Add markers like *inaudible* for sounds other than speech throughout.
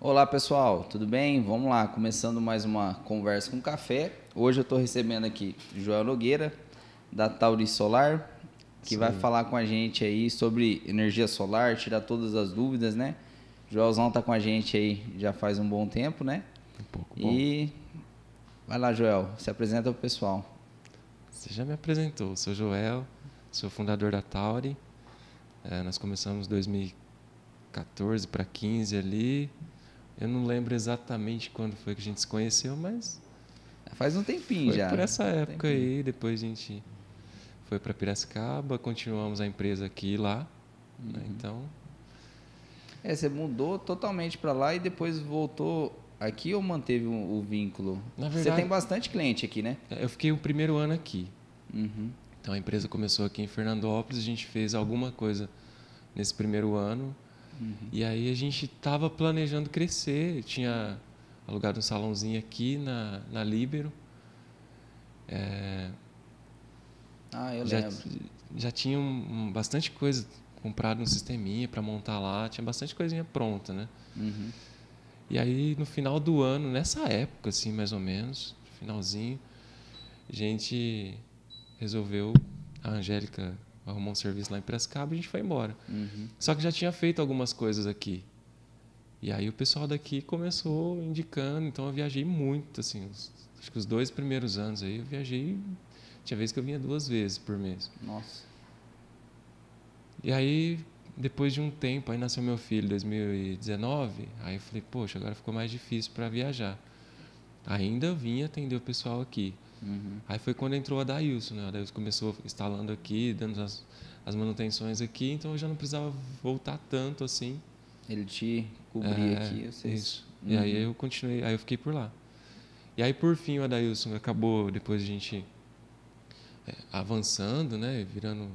Olá pessoal, tudo bem? Vamos lá, começando mais uma conversa com café. Hoje eu estou recebendo aqui Joel Nogueira, da Tauri Solar, que Sim. vai falar com a gente aí sobre energia solar, tirar todas as dúvidas, né? Joelzão tá com a gente aí já faz um bom tempo, né? Um pouco bom. E vai lá, Joel, se apresenta pro pessoal. Você já me apresentou, sou Joel, sou fundador da Tauri. É, nós começamos em 2014 para 15 ali. Eu não lembro exatamente quando foi que a gente se conheceu, mas faz um tempinho foi já. Por essa época aí, depois a gente foi para Piracicaba, continuamos a empresa aqui e lá. Né? Uhum. Né? Então. É, você mudou totalmente para lá e depois voltou aqui ou manteve o, o, vínculo? Na verdade, você tem bastante cliente aqui, né? É, eu fiquei o primeiro ano aqui. Uhum. Então a empresa começou aqui em Fernandópolis, a gente fez alguma coisa nesse primeiro ano. Uhum. E aí a gente estava planejando crescer, tinha alugado um salãozinho aqui na, na Líbero. É, ah, eu já, lembro. Já tinha um, bastante coisa comprado no sisteminha para montar lá, tinha bastante coisinha pronta, né? Uhum. E aí no final do ano, nessa época assim, mais ou menos, finalzinho, a gente resolveu a Angélica arrumou um serviço lá em Piracicaba e a gente foi embora. Uhum. Só que já tinha feito algumas coisas aqui. E aí o pessoal daqui começou indicando, então eu viajei muito, assim, os, acho que os dois primeiros anos aí eu viajei tinha vezes que eu vinha duas vezes por mês. Nossa. E aí, depois de um tempo, aí nasceu meu filho, 2019. Aí eu falei, poxa, agora ficou mais difícil para viajar. Ainda vim atender o pessoal aqui. Uhum. Aí foi quando entrou a Dailson, né? A Dailson começou instalando aqui, dando as, as manutenções aqui, então eu já não precisava voltar tanto assim. Ele te cobria é, aqui, vocês... Isso. Uhum. E aí uhum. eu continuei, aí eu fiquei por lá. E aí por fim o Adailson acabou, depois a gente é, avançando, né, virando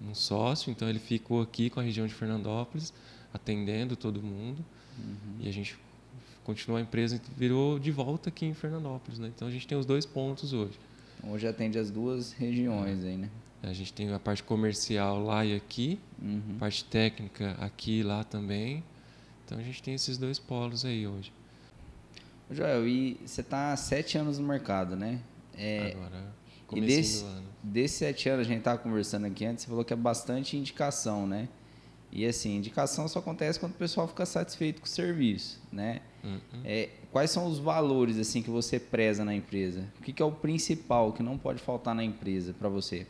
um sócio. Então ele ficou aqui com a região de Fernandópolis, atendendo todo mundo. Uhum. E a gente continuou a empresa virou de volta aqui em Fernandópolis. Né? Então a gente tem os dois pontos hoje. Hoje atende as duas regiões é. aí, né? A gente tem a parte comercial lá e aqui, uhum. parte técnica aqui e lá também. Então a gente tem esses dois polos aí hoje. Joel, e você está há sete anos no mercado, né? É, Agora. E desse, desses sete anos, a gente estava conversando aqui antes, você falou que é bastante indicação, né? E assim, indicação só acontece quando o pessoal fica satisfeito com o serviço, né? Uhum. É, quais são os valores assim que você preza na empresa? O que, que é o principal que não pode faltar na empresa para você?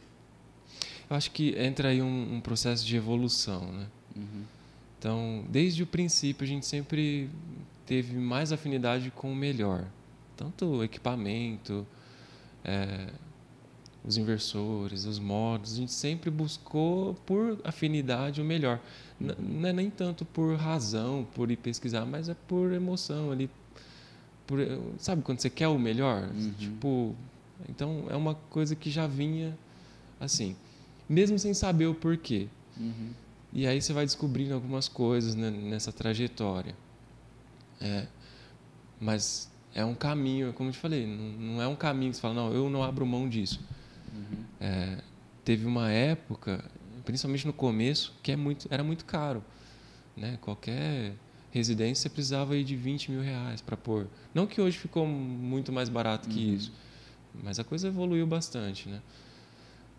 Eu acho que entra aí um, um processo de evolução, né? Uhum. Então, desde o princípio, a gente sempre teve mais afinidade com o melhor. Tanto o equipamento, é, os inversores, os modos, a gente sempre buscou por afinidade o melhor. Não é nem tanto por razão, por ir pesquisar, mas é por emoção ali. Por, sabe quando você quer o melhor? Uhum. Tipo, então é uma coisa que já vinha assim, mesmo sem saber o porquê. Uhum. E aí você vai descobrindo algumas coisas né, nessa trajetória. É, mas é um caminho, como eu te falei, não, não é um caminho que você fala, não, eu não abro mão disso Uhum. É, teve uma época, principalmente no começo, que é muito, era muito caro. Né? Qualquer residência precisava ir de 20 mil reais para pôr. Não que hoje ficou muito mais barato que uhum. isso, mas a coisa evoluiu bastante. Né?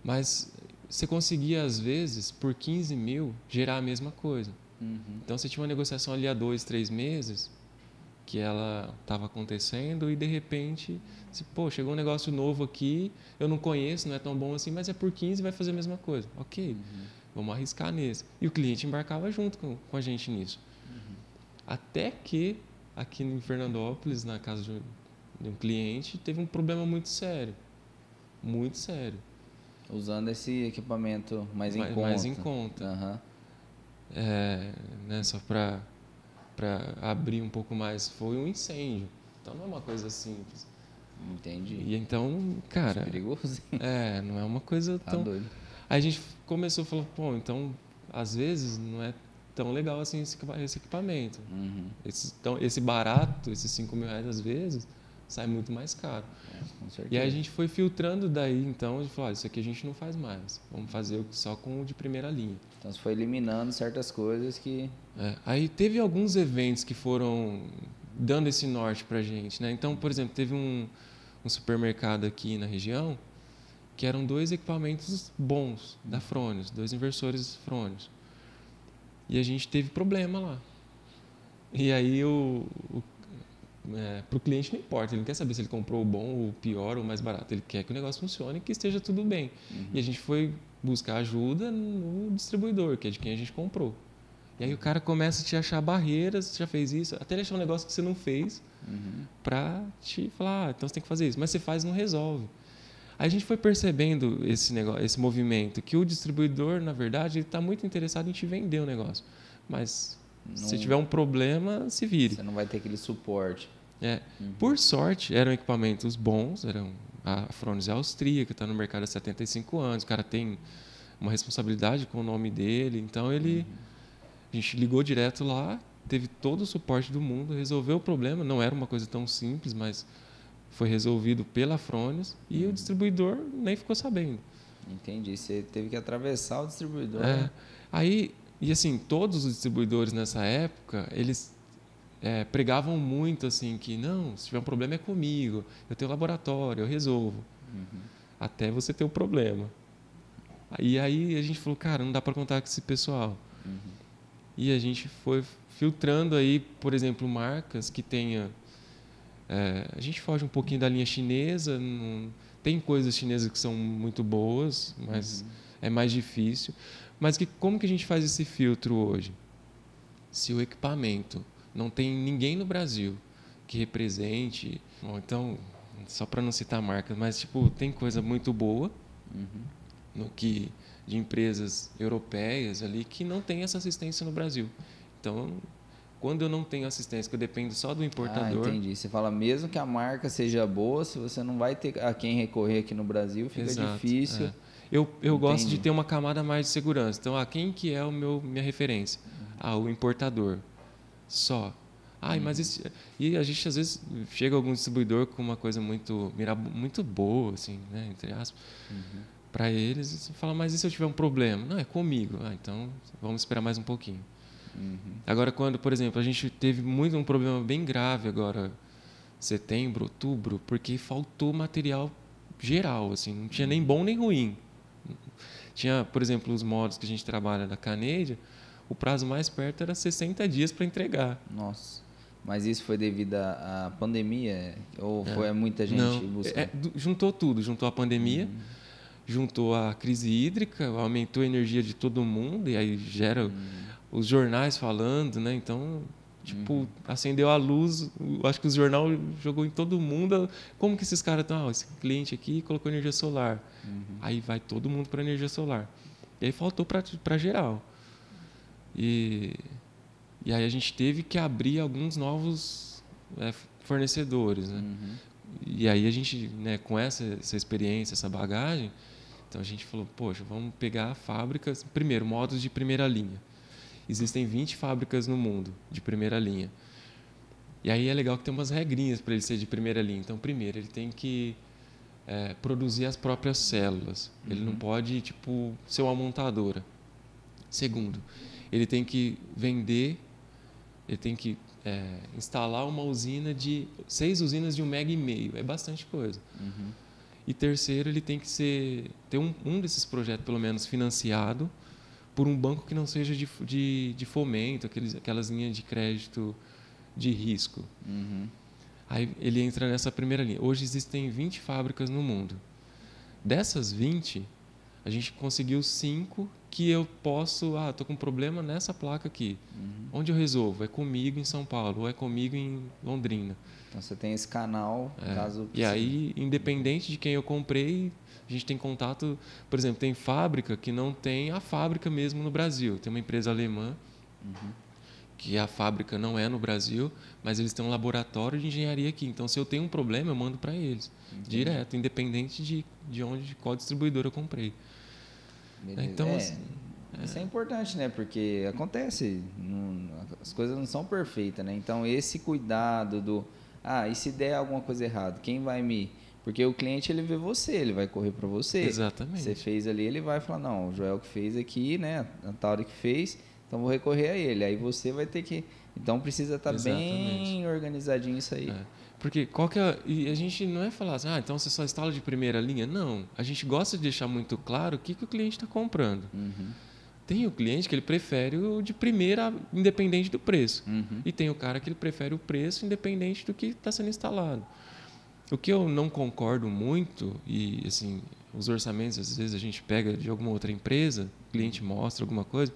Mas você conseguia, às vezes, por 15 mil, gerar a mesma coisa. Uhum. Então, você tinha uma negociação ali há dois, três meses, que ela estava acontecendo e de repente, se, pô, chegou um negócio novo aqui, eu não conheço, não é tão bom assim, mas é por 15 vai fazer a mesma coisa. Ok, uhum. vamos arriscar nesse. E o cliente embarcava junto com, com a gente nisso. Uhum. Até que, aqui em Fernandópolis, na casa de um, de um cliente, teve um problema muito sério. Muito sério. Usando esse equipamento mais em mais, conta. Mais em conta. Uhum. É, né, só para para abrir um pouco mais foi um incêndio. Então não é uma coisa simples. Entendi. E então, cara. É perigoso. Hein? É, não é uma coisa tá tão. Doido. Aí a gente começou a falar, pô, então às vezes não é tão legal assim esse, equipamento. Uhum. Esse, então, esse barato, esses 5 mil reais, às vezes, sai muito mais caro. É, e aí a gente foi filtrando daí, então, gente falou, isso aqui a gente não faz mais. Vamos fazer só com o de primeira linha. Então você foi eliminando certas coisas que. É, aí teve alguns eventos que foram dando esse norte pra gente, né? Então, por exemplo, teve um, um supermercado aqui na região que eram dois equipamentos bons da Fronius, dois inversores Fronius. E a gente teve problema lá. E aí o, o é, para o cliente não importa, ele não quer saber se ele comprou o bom, o pior ou o mais barato. Ele quer que o negócio funcione e que esteja tudo bem. Uhum. E a gente foi buscar ajuda no distribuidor, que é de quem a gente comprou. E aí o cara começa a te achar barreiras, você já fez isso, até ele achar um negócio que você não fez uhum. para te falar, ah, então você tem que fazer isso. Mas você faz e não resolve. Aí a gente foi percebendo esse negócio, esse movimento, que o distribuidor, na verdade, ele está muito interessado em te vender o negócio. Mas não, se tiver um problema, se vire. Você não vai ter aquele suporte. É. Uhum. Por sorte, eram equipamentos bons, eram a Frones é austríaca, está no mercado há 75 anos, o cara tem uma responsabilidade com o nome dele, então ele uhum. a gente ligou direto lá, teve todo o suporte do mundo, resolveu o problema, não era uma coisa tão simples, mas foi resolvido pela Frones e uhum. o distribuidor nem ficou sabendo. Entendi, você teve que atravessar o distribuidor. É. Aí, e assim, todos os distribuidores nessa época, eles é, pregavam muito assim que não, se tiver um problema é comigo, eu tenho laboratório, eu resolvo. Uhum. Até você ter o problema. E aí a gente falou, cara, não dá para contar com esse pessoal. Uhum. E a gente foi filtrando aí, por exemplo, marcas que tenha. É, a gente foge um pouquinho da linha chinesa, não, tem coisas chinesas que são muito boas, mas uhum. é mais difícil. Mas que, como que a gente faz esse filtro hoje? Se o equipamento não tem ninguém no Brasil que represente. Bom, então, só para não citar marcas, mas tipo tem coisa muito boa uhum. no que de empresas europeias ali que não tem essa assistência no Brasil. Então, quando eu não tenho assistência, que eu dependo só do importador. Ah, entendi. Você fala mesmo que a marca seja boa, se você não vai ter a quem recorrer aqui no Brasil, fica Exato, difícil. É. Eu, eu gosto de ter uma camada mais de segurança. Então, a quem que é o meu minha referência? Uhum. Ah, o importador só. Ai, mas esse... E a gente às vezes chega algum distribuidor com uma coisa muito muito boa, assim, né, entre aspas, uhum. para eles, e fala, mas e se eu tiver um problema? Não, é comigo. Ah, então vamos esperar mais um pouquinho. Uhum. Agora, quando, por exemplo, a gente teve muito um problema bem grave agora, setembro, outubro, porque faltou material geral, assim, não tinha nem bom nem ruim. Tinha, por exemplo, os modos que a gente trabalha da Canadian, o prazo mais perto era 60 dias para entregar. Nossa. Mas isso foi devido à pandemia? Ou é. foi muita gente Não, buscando? É, juntou tudo. Juntou a pandemia, uhum. juntou a crise hídrica, aumentou a energia de todo mundo, e aí gera uhum. os jornais falando, né? Então, tipo, uhum. acendeu a luz, acho que o jornal jogou em todo mundo. Como que esses caras estão? Ah, esse cliente aqui colocou energia solar. Uhum. Aí vai todo mundo para energia solar. E aí faltou para geral. E, e aí a gente teve que abrir alguns novos é, fornecedores, né? Uhum. E aí a gente, né, com essa, essa experiência, essa bagagem, então a gente falou, poxa, vamos pegar fábricas, primeiro, modos de primeira linha. Existem 20 fábricas no mundo de primeira linha. E aí é legal que tem umas regrinhas para ele ser de primeira linha. Então, primeiro, ele tem que é, produzir as próprias células. Uhum. Ele não uhum. pode, tipo, ser uma montadora. Segundo, ele tem que vender, ele tem que é, instalar uma usina de seis usinas de um mega e meio, é bastante coisa. Uhum. E terceiro, ele tem que ser ter um, um desses projetos pelo menos financiado por um banco que não seja de, de, de fomento, aqueles, aquelas linhas de crédito de risco. Uhum. Aí ele entra nessa primeira linha. Hoje existem 20 fábricas no mundo. Dessas 20, a gente conseguiu cinco que eu posso, ah, tô com um problema nessa placa aqui. Uhum. Onde eu resolvo? É comigo em São Paulo ou é comigo em Londrina. Então você tem esse canal, é. caso E aí, independente de quem eu comprei, a gente tem contato, por exemplo, tem fábrica que não tem a fábrica mesmo no Brasil. Tem uma empresa alemã uhum. que a fábrica não é no Brasil, mas eles têm um laboratório de engenharia aqui. Então, se eu tenho um problema, eu mando para eles, Entendi. direto, independente de, de onde, de qual distribuidor eu comprei. Beleza. Então, é, assim, isso é. é importante, né? Porque acontece, não, as coisas não são perfeitas, né? Então, esse cuidado do, Ah, e se der alguma coisa errada, quem vai me porque o cliente ele vê você, ele vai correr para você. Exatamente. Você fez ali, ele vai falar: "Não, o Joel que fez aqui, né? A Tauri que fez, então vou recorrer a ele". Aí você vai ter que então precisa estar tá bem organizadinho isso aí. É. Porque qual que é, e a gente não é falar assim, ah, então você só instala de primeira linha. Não, a gente gosta de deixar muito claro o que, que o cliente está comprando. Uhum. Tem o cliente que ele prefere o de primeira, independente do preço. Uhum. E tem o cara que ele prefere o preço, independente do que está sendo instalado. O que eu não concordo muito, e assim, os orçamentos, às vezes a gente pega de alguma outra empresa, o cliente mostra alguma coisa,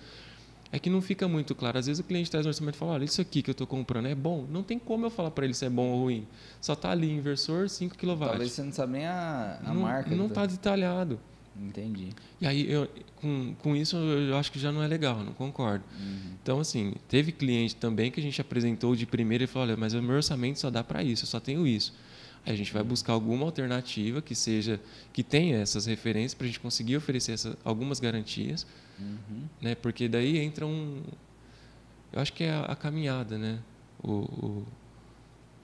é que não fica muito claro. Às vezes o cliente traz um orçamento e fala: olha, isso aqui que eu estou comprando é bom. Não tem como eu falar para ele se é bom ou ruim. Só está ali, inversor 5 kW. Talvez você não sabe nem a, a não, marca. Não está detalhado. Entendi. E aí, eu, com, com isso, eu acho que já não é legal, não concordo. Uhum. Então, assim, teve cliente também que a gente apresentou de primeira e falou: olha, mas o meu orçamento só dá para isso, eu só tenho isso. Aí a gente vai buscar alguma alternativa que seja que tenha essas referências para a gente conseguir oferecer essa, algumas garantias, uhum. né? Porque daí entra um, eu acho que é a, a caminhada, né? O, o,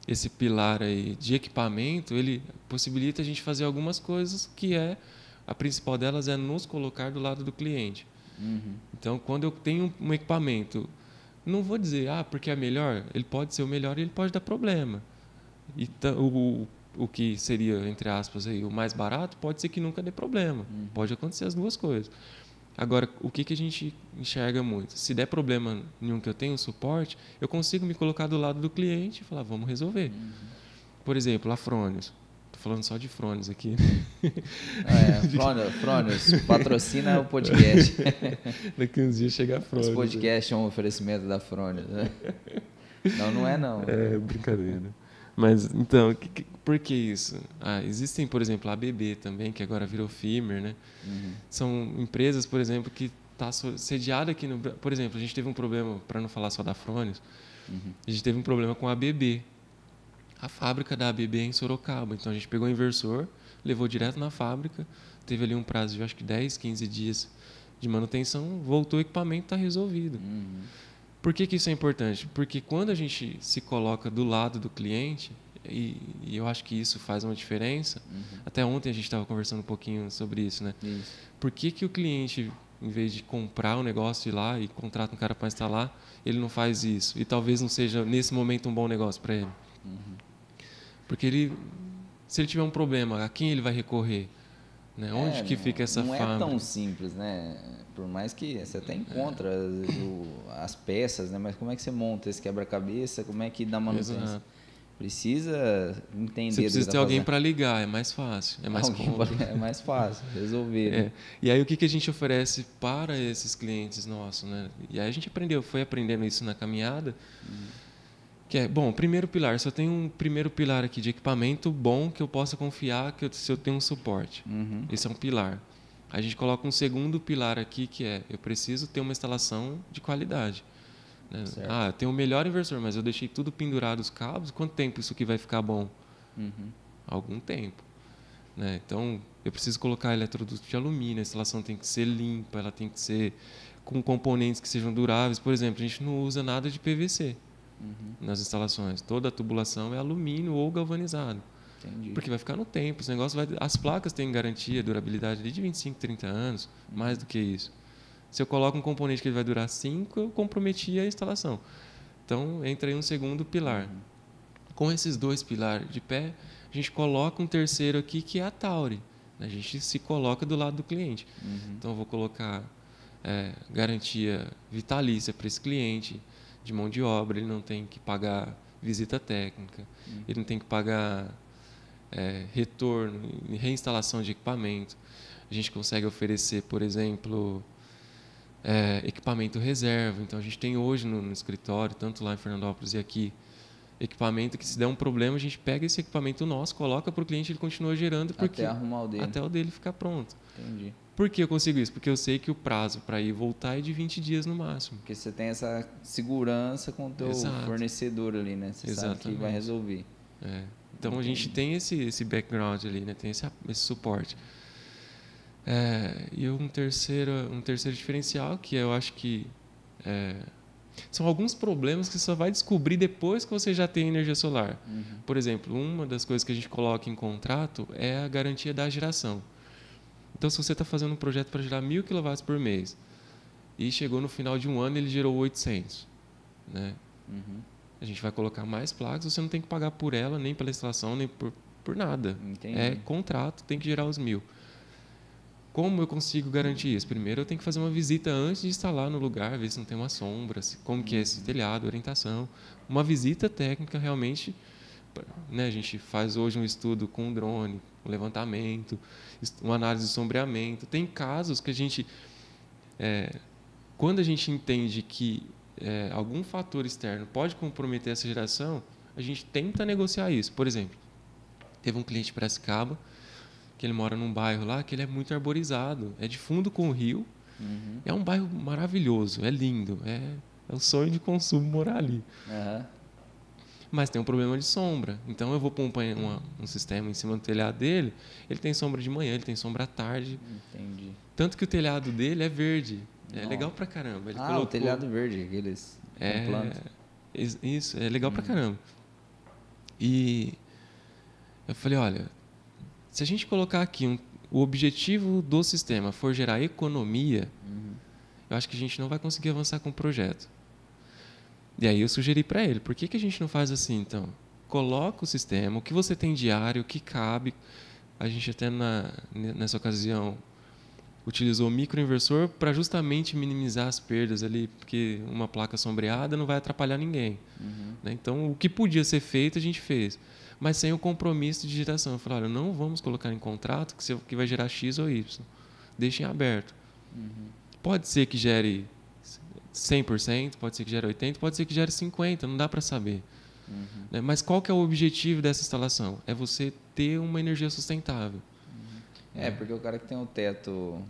esse pilar aí de equipamento, ele possibilita a gente fazer algumas coisas que é a principal delas é nos colocar do lado do cliente. Uhum. Então, quando eu tenho um equipamento, não vou dizer, ah, porque é melhor. Ele pode ser o melhor e ele pode dar problema. E o, o que seria, entre aspas, aí, o mais barato, pode ser que nunca dê problema. Uhum. Pode acontecer as duas coisas. Agora, o que, que a gente enxerga muito? Se der problema nenhum que eu tenho suporte, eu consigo me colocar do lado do cliente e falar, vamos resolver. Uhum. Por exemplo, a Frônios. Estou falando só de Frônios aqui. Ah, é, Frônios, Frônios, patrocina o podcast. *laughs* Daqui uns dias chega a Frônios. Esse podcast é um oferecimento da Frônios. Né? Não, não é não. É brincadeira. Mas, então, que, que, por que isso? Ah, existem, por exemplo, a ABB também, que agora virou FIMER, né? Uhum. São empresas, por exemplo, que está sediada aqui no... Por exemplo, a gente teve um problema, para não falar só da Frônios, uhum. a gente teve um problema com a ABB. A fábrica da ABB é em Sorocaba. Então, a gente pegou o inversor, levou direto na fábrica, teve ali um prazo de, acho que 10, 15 dias de manutenção, voltou o equipamento, está resolvido. Uhum. Por que, que isso é importante? Porque quando a gente se coloca do lado do cliente, e, e eu acho que isso faz uma diferença, uhum. até ontem a gente estava conversando um pouquinho sobre isso, né? Isso. Por que, que o cliente, em vez de comprar um negócio e ir lá e contrata um cara para instalar, ele não faz isso? E talvez não seja, nesse momento, um bom negócio para ele. Uhum. Porque ele, se ele tiver um problema, a quem ele vai recorrer? Né? Onde é, que fica essa não fábrica? Não é tão simples, né? Por mais que você até encontra é. as peças, né? Mas como é que você monta esse quebra-cabeça? Como é que dá manutenção? Exato. Precisa entender. Você precisa ter alguém para ligar, é mais fácil, é mais cômodo. É mais fácil resolver. Né? É. E aí o que, que a gente oferece para esses clientes nossos, né? E aí a gente aprendeu, foi aprendendo isso na caminhada. Hum que é, bom, primeiro pilar, se eu tenho um primeiro pilar aqui de equipamento bom que eu possa confiar que eu, se eu tenho um suporte. Uhum. Esse é um pilar. A gente coloca um segundo pilar aqui que é, eu preciso ter uma instalação de qualidade. Né? Ah, eu tenho o melhor inversor, mas eu deixei tudo pendurado os cabos, quanto tempo isso aqui vai ficar bom? Uhum. Algum tempo. Né? Então, eu preciso colocar eletroduto de alumínio, a instalação tem que ser limpa, ela tem que ser com componentes que sejam duráveis. Por exemplo, a gente não usa nada de PVC uhum. nas instalações. Toda a tubulação é alumínio ou galvanizado. Entendi. Porque vai ficar no tempo. Os negócios vai, as placas têm garantia, durabilidade de 25, 30 anos, uhum. mais do que isso. Se eu coloco um componente que ele vai durar 5, eu comprometi a instalação. Então, entra aí um segundo pilar. Uhum. Com esses dois pilares de pé, a gente coloca um terceiro aqui que é a Tauri. A gente se coloca do lado do cliente. Uhum. Então, eu vou colocar é, garantia vitalícia para esse cliente, de mão de obra, ele não tem que pagar visita técnica, uhum. ele não tem que pagar é, retorno, reinstalação de equipamento. A gente consegue oferecer, por exemplo, é, equipamento reserva. Então, a gente tem hoje no, no, escritório, tanto lá em Fernandópolis e aqui, equipamento que se der um problema, a gente pega esse equipamento nosso, coloca para o cliente e ele continua gerando porque até arrumar o dele. Até o dele ficar pronto. Entendi. Por que eu consigo isso? Porque eu sei que o prazo para ir voltar é de 20 dias no máximo. Porque você tem essa segurança com o teu Exato. fornecedor ali, né? Você Exatamente. sabe que vai resolver. É. Então Entendi. a gente tem esse, esse background ali, né? Tem esse, esse suporte. É, e um terceiro, um terceiro diferencial que eu acho que é, são alguns problemas que você só vai descobrir depois que você já tem energia solar. Uhum. Por exemplo, uma das coisas que a gente coloca em contrato é a garantia da geração. Então, se você está fazendo um projeto para gerar mil kW por mês e chegou no final de um ano ele gerou 800, né? Uhum. A gente vai colocar mais placas, você não tem que pagar por ela, nem pela instalação, nem por, por nada. Entendi. É contrato, tem que gerar os mil. Como eu consigo garantir isso? Primeiro, eu tenho que fazer uma visita antes de instalar no lugar, ver se não tem uma sombra, como que é esse telhado, orientação. Uma visita técnica realmente, né, a gente faz hoje um estudo com drone, um levantamento, uma análise de sombreamento. Tem casos que a gente, é, quando a gente entende que é, algum fator externo pode comprometer essa geração, a gente tenta negociar isso. Por exemplo, teve um cliente para Piracicaba, que ele mora num bairro lá que ele é muito arborizado, é de fundo com o rio. Uhum. É um bairro maravilhoso, é lindo, é, é o sonho de consumo morar ali. Uhum. Mas tem um problema de sombra. Então eu vou pôr um, uma, um, sistema em cima do telhado dele, ele tem sombra de manhã, ele tem sombra à tarde. Entendi. Tanto que o telhado dele é verde. É legal pra caramba. Ele ah, colocou... o telhado verde, aqueles é, Isso, é legal uhum. pra caramba. E eu falei, olha, se a gente colocar aqui um, o objetivo do sistema for gerar economia, uhum. eu acho que a gente não vai conseguir avançar com o projeto. E aí eu sugeri para ele, por que, que a gente não faz assim, então? Coloca o sistema, o que você tem diário, o que cabe. A gente até na, nessa ocasião utilizou o microinversor para justamente minimizar as perdas ali, porque uma placa sombreada não vai atrapalhar ninguém. Uhum. Né? Então, o que podia ser feito, a gente fez mas sem o compromisso de geração. Eu falei, olha, não vamos colocar em contrato que, vai gerar X ou Y. Deixem aberto. Uhum. Pode ser que gere 100%, pode ser que gere 80%, pode ser que gere 50%, não dá para saber. Uhum. Né? Mas qual que é o objetivo dessa instalação? É você ter uma energia sustentável. Uhum. É, porque o cara que tem o teto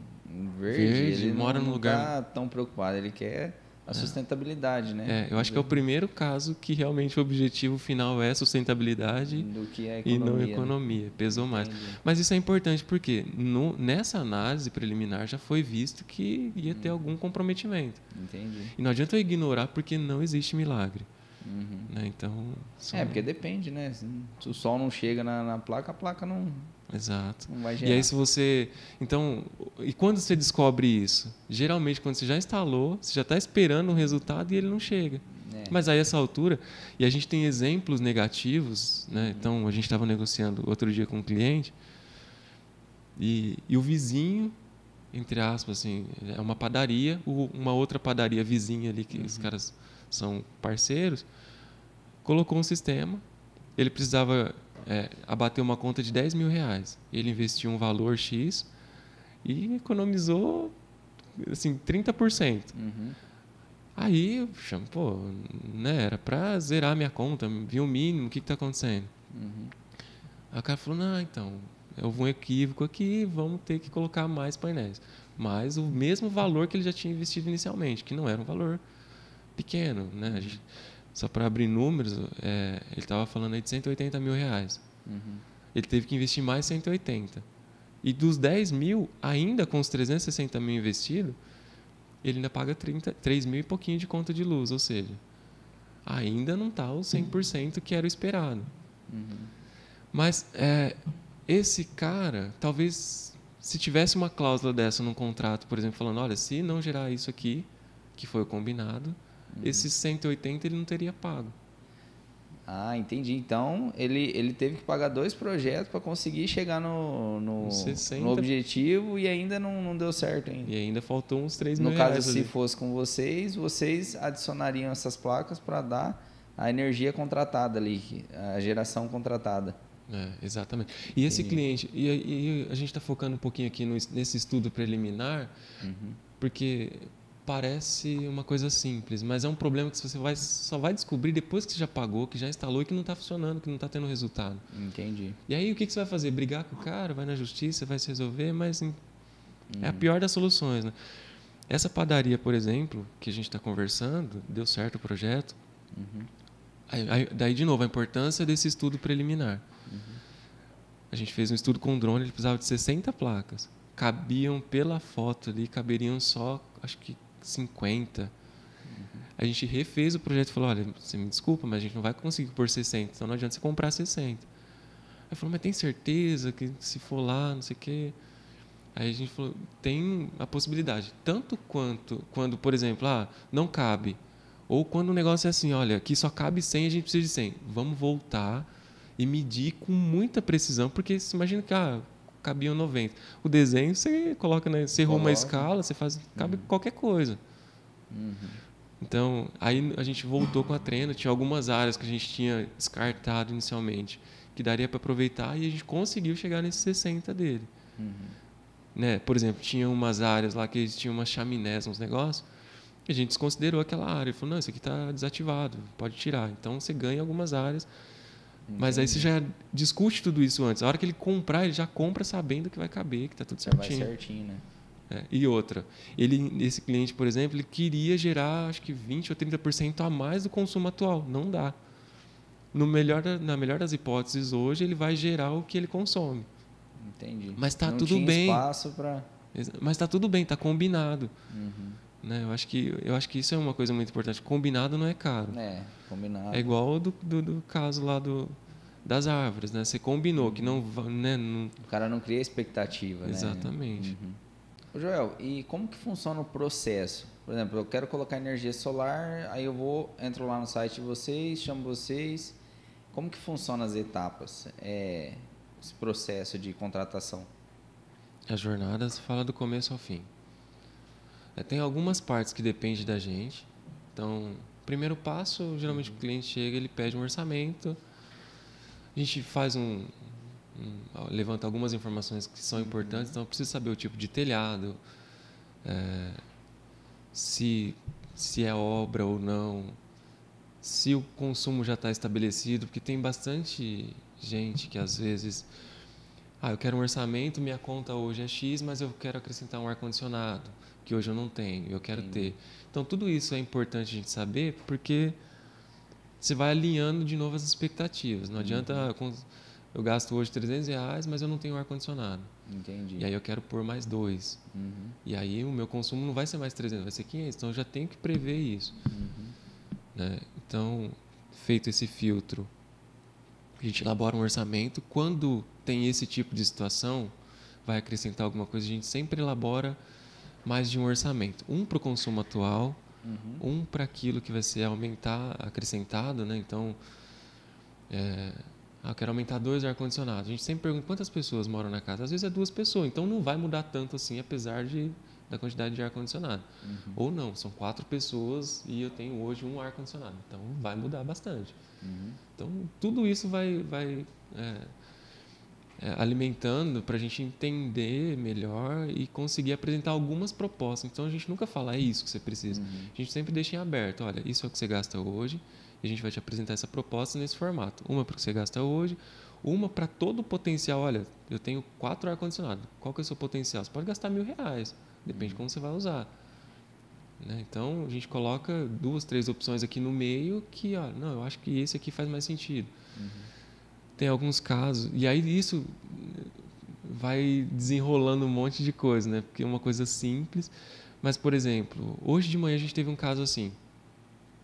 verde, verde ele mora não, no lugar... tá tão preocupado, ele quer a sustentabilidade, né? É, eu acho que é o primeiro caso que realmente o objetivo final é sustentabilidade é e não economia. Né? Pesou mais. Mas isso é importante porque no, nessa análise preliminar já foi visto que ia ter hum. algum comprometimento. Entendi. E não adianta eu ignorar porque não existe milagre. Uhum. Né? Então, só... É, porque depende, né? Se o sol não chega na, na placa, a placa não, Exato. E aí se você, então, e quando você descobre isso? Geralmente quando você já instalou, você já está esperando um resultado e ele não chega. É. Mas aí essa altura, e a gente tem exemplos negativos, né? Uhum. Então a gente estava negociando outro dia com um cliente e, e o vizinho, entre aspas, assim, é uma padaria, uma outra padaria vizinha ali que uhum. os caras são parceiros, colocou um sistema. Ele precisava é, abateu uma conta de 10 mil reais. Ele investiu um valor X e economizou assim, 30%. Uhum. Aí chamo, pô, né, era para zerar minha conta, vi o mínimo, o que está acontecendo? Uhum. Aí o cara falou, não, então, houve um equívoco aqui, vamos ter que colocar mais painéis. Mas o mesmo valor que ele já tinha investido inicialmente, que não era um valor pequeno. Né? Gente, só para abrir números, é, ele estava falando aí de 180 mil reais. Uhum. Ele teve que investir mais 180. E dos 10 mil, ainda com os 360 mil investidos, ele ainda paga 30, 3 mil e pouquinho de conta de luz, ou seja, ainda não está o 100% que era o esperado. Uhum. Mas é, esse cara, talvez, se tivesse uma cláusula dessa num contrato, por exemplo, falando, olha, se não gerar isso aqui, que foi o combinado. Esses 180 ele não teria pago. Ah, entendi. Então, ele, ele teve que pagar dois projetos para conseguir chegar no, no, no, objetivo e ainda não, não deu certo ainda. E ainda faltou uns 3 mil No caso, se ali. fosse com vocês, vocês adicionariam essas placas para dar a energia contratada ali, a geração contratada. É, exatamente. E esse cliente, e, e, a gente está focando um pouquinho aqui no, nesse estudo preliminar, uhum. porque parece uma coisa simples, mas é um problema que você vai, só vai descobrir depois que você já pagou, que já instalou e que não está funcionando, que não está tendo resultado. Entendi. E aí o que, que você vai fazer? Brigar com o cara, vai na justiça, vai se resolver, mas uhum. é a uhum. pior das soluções. Né? Essa padaria, por exemplo, que a gente está conversando, deu certo o projeto. Uhum. Aí, aí, daí, de novo, a importância desse estudo preliminar. Uhum. A gente fez um estudo com drone, ele precisava de 60 placas. Cabiam pela foto ali, caberiam só, acho que 50. Uhum. A gente refez o projeto e falou: olha, você me desculpa, mas a gente não vai conseguir por 60, então não adianta você comprar 60. Aí falou: mas tem certeza que se for lá, não sei o quê. Aí a gente falou: tem a possibilidade. Tanto quanto quando, por exemplo, ah, não cabe. Ou quando o negócio é assim: olha, aqui só cabe 100, a gente precisa de 100. Vamos voltar e medir com muita precisão, porque você imagina que ah, cabiam 90. O desenho você coloca, né, você errou uma escala, você faz, cabe uhum. qualquer coisa. Uhum. Então, aí a gente voltou com a treina, tinha algumas áreas que a gente tinha descartado inicialmente, que daria para aproveitar e a gente conseguiu chegar nesses 60 dele. Uhum. Né? Por exemplo, tinha umas áreas lá que eles tinham umas chaminés, uns negócios, e a gente desconsiderou aquela área. Falou, não, isso aqui está desativado, pode tirar. Então, você ganha algumas áreas, Entendi. mas aí você já discute tudo isso antes. A hora que ele comprar, ele já compra sabendo que vai caber, que está tudo certinho. Já vai certinho, né? É, e outra, ele, esse cliente, por exemplo, ele queria gerar acho que 20 ou 30% a mais do consumo atual. Não dá. No melhor, na melhor das hipóteses, hoje, ele vai gerar o que ele consome. Entendi. Mas está tudo bem. espaço para. Mas está tudo bem, está combinado. Uhum. Né? Eu, acho que, eu acho que isso é uma coisa muito importante. Combinado não é caro. É, combinado. É igual do, do, do caso lá do, das árvores, né? Você combinou que não, né, não... O cara não cria expectativa, Exatamente. né? Uhum. Joel, e como que funciona o processo? Por exemplo, eu quero colocar energia solar, aí eu vou, entro lá no site de vocês, chamo vocês. Como que funciona as etapas? É, esse processo de contratação? A jornada se fala do começo ao fim. É, tem algumas partes que dependem da gente. Então, primeiro passo, geralmente o cliente chega, ele pede um orçamento. A gente faz um, levanta algumas informações que são importantes, então eu preciso saber o tipo de telhado, é, se, se é obra ou não, se o consumo já está estabelecido, porque tem bastante gente que às vezes, ah, eu quero um orçamento, minha conta hoje é X, mas eu quero acrescentar um ar-condicionado, que hoje eu não tenho, eu quero Sim. ter. Então tudo isso é importante a gente saber, porque você vai alinhando de novo as expectativas. Não adianta uhum eu gasto hoje 300 reais, mas eu não tenho ar-condicionado. Entendi. E aí eu quero pôr mais dois. Uhum. E aí o meu consumo não vai ser mais 300, vai ser 500. Então eu já tenho que prever isso. Uhum. Né? Então, feito esse filtro, a gente elabora um orçamento. Quando tem esse tipo de situação, vai acrescentar alguma coisa, a gente sempre elabora mais de um orçamento. Um para o consumo atual, uhum. um para aquilo que vai ser aumentar, acrescentado. Né? Então, é, ah, eu quero aumentar dois ar-condicionados. A gente sempre pergunta quantas pessoas moram na casa. Às vezes é duas pessoas, então não vai mudar tanto assim, apesar de, da quantidade de ar-condicionado. Uhum. Ou não, são quatro pessoas e eu tenho hoje um ar-condicionado. Então vai mudar bastante. Uhum. Então tudo isso vai, vai é, alimentando para a gente entender melhor e conseguir apresentar algumas propostas. Então a gente nunca fala é isso que você precisa. Uhum. A gente sempre deixa em aberto. Olha, isso é o que você gasta hoje e a gente vai te apresentar essa proposta nesse formato. Uma para o que você gasta hoje, uma para todo o potencial. Olha, eu tenho quatro ar-condicionado. Qual que é o seu potencial? Você pode gastar mil reais, depende de como você vai usar. Né? Então, a gente coloca duas, três opções aqui no meio que, ó, não, eu acho que esse aqui faz mais sentido. Uhum. Tem alguns casos, e aí isso vai desenrolando um monte de coisa, né? Porque é uma coisa simples. Mas, por exemplo, hoje de manhã a gente teve um caso assim.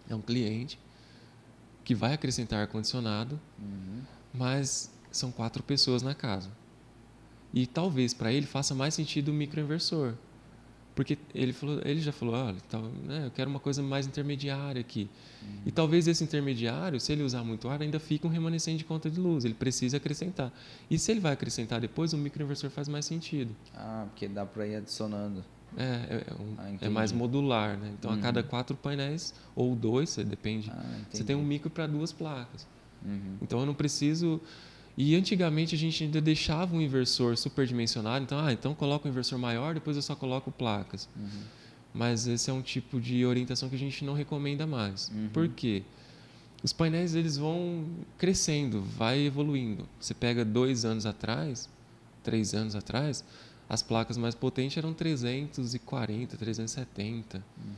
É um cliente que vai acrescentar ar-condicionado, uhum. mas são quatro pessoas na casa. E talvez para ele faça mais sentido o microinversor. Porque ele, falou, ele já falou, olha, tá, né, eu quero uma coisa mais intermediária aqui. Uhum. E talvez esse intermediário, se ele usar muito ar, ainda fica um remanescente de conta de luz. Ele precisa acrescentar. E se ele vai acrescentar depois, o microinversor faz mais sentido. Ah, porque dá para ir adicionando. É, é, é, um, ah, é, mais modular, né? Então, uhum. a cada quatro painéis, ou dois, você depende, ah, você tem um micro para duas placas. Uhum. Então, eu não preciso... E antigamente a gente ainda deixava um inversor superdimensionado, então, ah, então coloca um inversor maior, depois eu só coloco placas. Uhum. Mas esse é um tipo de orientação que a gente não recomenda mais. Uhum. Por quê? Os painéis eles vão crescendo, vai evoluindo. Você pega dois anos atrás, três anos atrás, as placas mais potentes eram 340, 370. Uhum.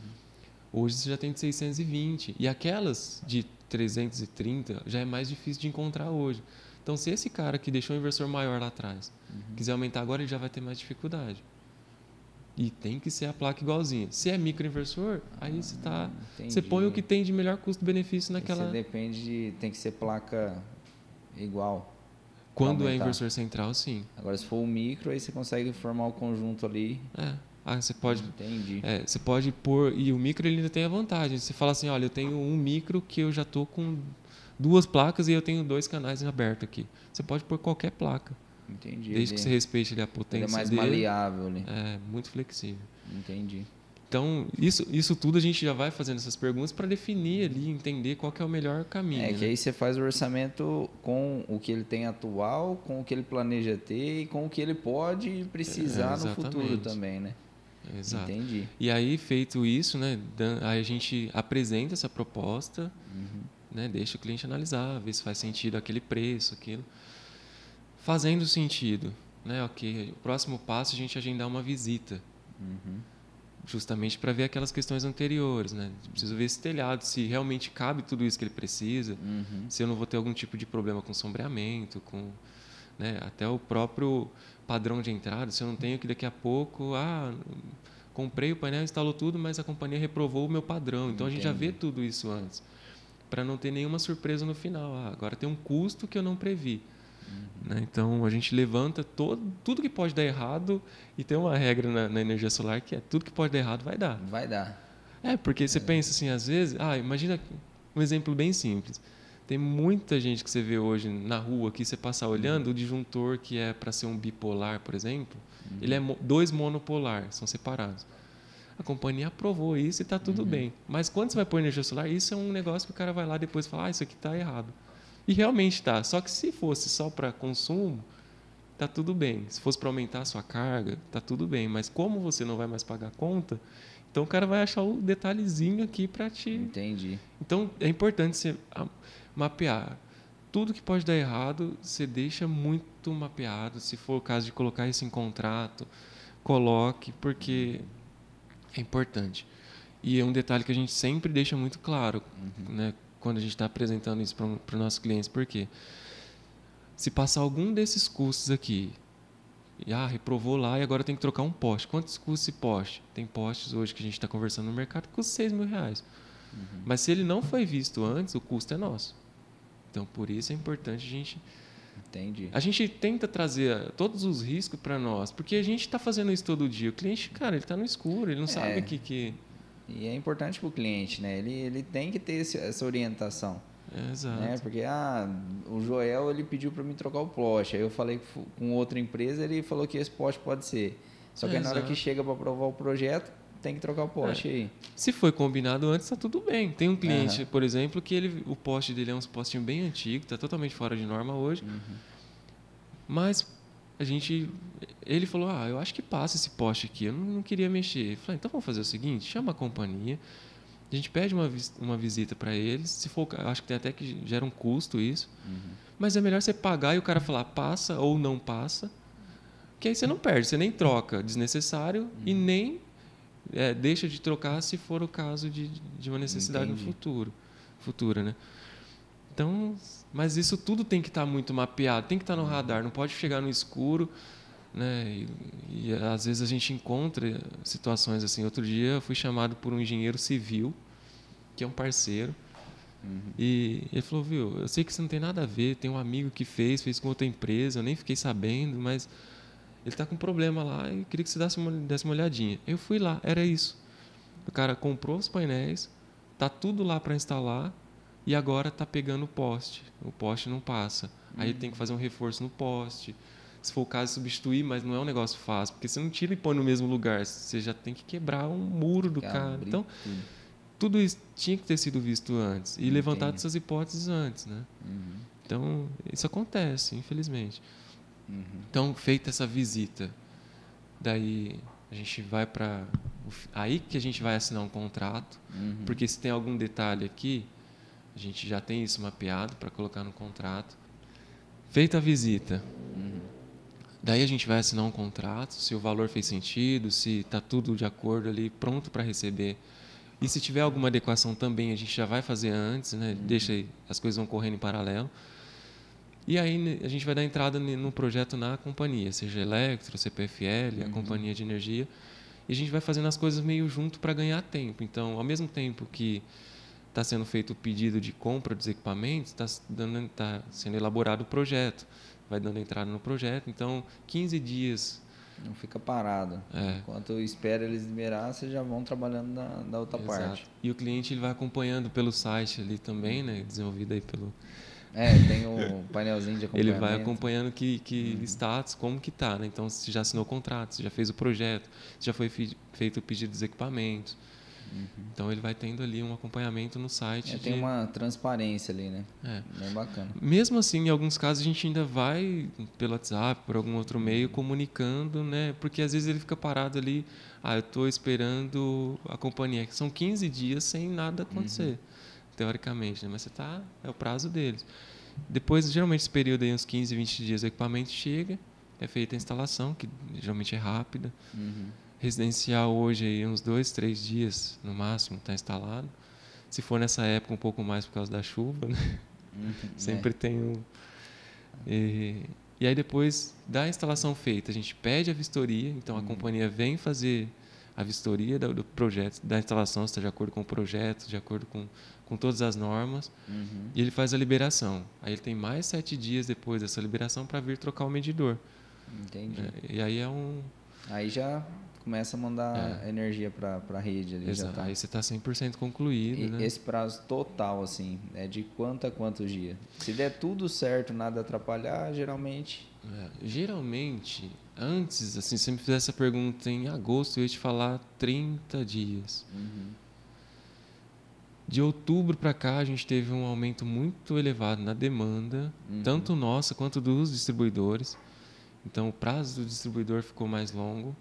Hoje você já tem de 620. E aquelas de 330 já é mais difícil de encontrar hoje. Então, se esse cara que deixou um inversor maior lá atrás uhum. quiser aumentar agora, ele já vai ter mais dificuldade. E tem que ser a placa igualzinha. Se é microinversor, aí você tá, você põe o que tem de melhor custo-benefício naquela. Você depende de tem que ser placa igual. Quando é inversor central, sim. Agora, se for o micro, aí você consegue formar o conjunto ali. É. Ah, você pode. Entendi. É, você pode pôr. E o micro ele ainda tem a vantagem. Você fala assim: olha, eu tenho um micro que eu já estou com duas placas e eu tenho dois canais abertos aqui. Você pode pôr qualquer placa. Entendi. Desde que você respeite a potência. Ele é mais dele, maleável ali. É, muito flexível. Entendi. Então, isso, isso tudo a gente já vai fazendo essas perguntas para definir ali, entender qual é o melhor caminho. É né? que aí você faz o orçamento com o que ele tem atual, com o que ele planeja ter e com o que ele pode precisar é, no futuro também, né? Exato. Entendi. E aí, feito isso, né, aí a gente apresenta essa proposta, uhum. Né, deixa o cliente analisar, ver se faz sentido aquele preço, aquilo. Fazendo sentido, né, ok, o próximo passo é a gente agendar uma visita. Uhum justamente para ver aquelas questões anteriores, né? Preciso ver esse telhado, se realmente cabe tudo isso que ele precisa, uhum. se eu não vou ter algum tipo de problema com sombreamento, com né? até o próprio padrão de entrada, se eu não tenho que daqui a pouco, ah, comprei o painel, instalou tudo, mas a companhia reprovou o meu padrão. Então Entendi. a gente já vê tudo isso antes, para não ter nenhuma surpresa no final. Ah, agora tem um custo que eu não previ. Né? Então a gente levanta todo, tudo que pode dar errado e tem uma regra na, na, energia solar que é tudo que pode dar errado vai dar. Vai dar. É, porque você é. pensa assim, às vezes, ah, imagina um exemplo bem simples. Tem muita gente que você vê hoje na rua que você passa olhando, o disjuntor que é para ser um bipolar, por exemplo, uhum. ele é dois monopolar, são separados. A companhia aprovou isso e está tudo uhum. bem. Mas quando você vai pôr energia solar, isso é um negócio que o cara vai lá depois e fala, ah, isso aqui está errado. E realmente está. Só que se fosse só para consumo, tá tudo bem. Se fosse para aumentar a sua carga, tá tudo bem. Mas como você não vai mais pagar a conta, então o cara vai achar o detalhezinho aqui para te. Entendi. Então é importante você mapear. Tudo que pode dar errado, você deixa muito mapeado. Se for o caso de colocar isso em contrato, coloque, porque é importante. E é um detalhe que a gente sempre deixa muito claro, uhum. né? quando a gente está apresentando isso para os nossos clientes. Por quê? Se passar algum desses custos aqui, e, ah, reprovou lá e agora tem que trocar um poste. Quantos custa esse poste? Tem postes hoje que a gente está conversando no mercado que custa 6 mil reais. Uhum. Mas se ele não foi visto antes, o custo é nosso. Então, por isso é importante a gente. Entendi. A gente tenta trazer todos os riscos para nós, porque a gente está fazendo isso todo dia. O cliente, cara, ele está no escuro, ele não é. sabe o que. que e é importante para o cliente, né? Ele, ele tem que ter esse, essa orientação. Exato. Né? Porque ah, o Joel ele pediu para mim trocar o poste. Aí eu falei com outra empresa, ele falou que esse poste pode ser. Só que na hora que chega para aprovar o projeto, tem que trocar o poste é. aí. Se foi combinado antes, está tudo bem. Tem um cliente, uhum. por exemplo, que ele, o poste dele é um postinho bem antigo, está totalmente fora de norma hoje. Uhum. Mas a gente. Ele falou: Ah, eu acho que passa esse poste aqui, eu não, não queria mexer. Eu falei: Então vamos fazer o seguinte: chama a companhia, a gente pede uma, uma visita para eles. Se for, acho que tem até que gera um custo isso. Uhum. Mas é melhor você pagar e o cara falar passa ou não passa, que aí você não perde, você nem troca desnecessário uhum. e nem é, deixa de trocar se for o caso de, de uma necessidade Entendi. no futuro, futura, né? Então, mas isso tudo tem que estar tá muito mapeado, tem que estar tá no radar, não pode chegar no escuro, né? E, e, às vezes a gente encontra situações assim. Outro dia eu fui chamado por um engenheiro civil, que é um parceiro, uhum. e ele falou: "Viu, eu sei que isso não tem nada a ver, tem um amigo que fez, fez com outra empresa, eu nem fiquei sabendo, mas ele está com um problema lá e queria que você desse uma, desse uma olhadinha". Eu fui lá, era isso. O cara comprou os painéis, tá tudo lá para instalar e agora está pegando o poste. O poste não passa. Aí uhum. tem que fazer um reforço no poste. Se for o caso, substituir, mas não é um negócio fácil, porque você não tira e põe no mesmo lugar. Você já tem que quebrar um muro do cara. Então, tudo. tudo. isso tinha que ter sido visto antes e levantado essas hipóteses antes, né? Uhum. Então, isso acontece, infelizmente. Uhum. Então, feita essa visita, daí a gente vai para aí que a gente vai assinar um contrato, uhum. porque se tem algum detalhe aqui, a gente já tem isso mapeado para colocar no contrato. Feita a visita, uhum. daí a gente vai assinar um contrato, se o valor fez sentido, se está tudo de acordo ali, pronto para receber. E se tiver alguma adequação também, a gente já vai fazer antes, né? Uhum. deixa as coisas vão correndo em paralelo. E aí né, a gente vai dar entrada no projeto na companhia, seja Electro, CPFL, a uhum. companhia de energia. e a gente vai fazendo as coisas meio junto para ganhar tempo. Então, ao mesmo tempo que está sendo feito o pedido de compra dos equipamentos, está tá sendo elaborado o projeto, vai dando entrada no projeto. Então, 15 dias. Não fica parado. É. Enquanto espera eles liberar, vocês já vão trabalhando na, da outra Exato. parte. E o cliente ele vai acompanhando pelo site ali também, né? Desenvolvido aí pelo, é, tem o painelzinho de acompanhamento. Ele vai acompanhando que, que uhum. status, como que tá, né? Então, se já assinou o contrato, se já fez o projeto, se já foi feito o pedido dos equipamentos. Uhum. Então, ele vai tendo ali um acompanhamento no site. É, de... Tem uma transparência ali, né? É. Bem bacana. Mesmo assim, em alguns casos, a gente ainda vai pelo WhatsApp, por algum outro meio, comunicando, né? Porque às vezes ele fica parado ali, ah, eu estou esperando a companhia. São 15 dias sem nada acontecer. Uhum teoricamente, né? mas você está é o prazo deles. Depois, geralmente, esse período aí, uns 15, 20 dias, o equipamento chega, é feita a instalação, que geralmente é rápida. Uhum. Residencial hoje, aí, uns dois, três dias no máximo, está instalado. Se for nessa época, um pouco mais por causa da chuva, né? Uhum, *laughs* Sempre é. tem um. E, e aí, depois da instalação feita, a gente pede a vistoria, então a uhum. companhia vem fazer a vistoria do, do projeto, da instalação, se está de acordo com o projeto, de acordo com com todas as normas, uhum. e ele faz a liberação. Aí ele tem mais sete dias depois dessa liberação para vir trocar o medidor. Entendi. É, e aí é um. Aí já começa a mandar é. energia para a rede. Ali Exato. Tá. Aí você está 100% concluído. E né? Esse prazo total, assim, é de quanto a quantos dias? Se der tudo certo, nada atrapalhar, geralmente. É, geralmente, antes, assim, se você me fizesse essa pergunta em agosto, eu ia te falar 30 dias. Uhum. De outubro para cá, a gente teve um aumento muito elevado na demanda, uhum. tanto nossa quanto dos distribuidores. Então, o prazo do distribuidor ficou mais longo,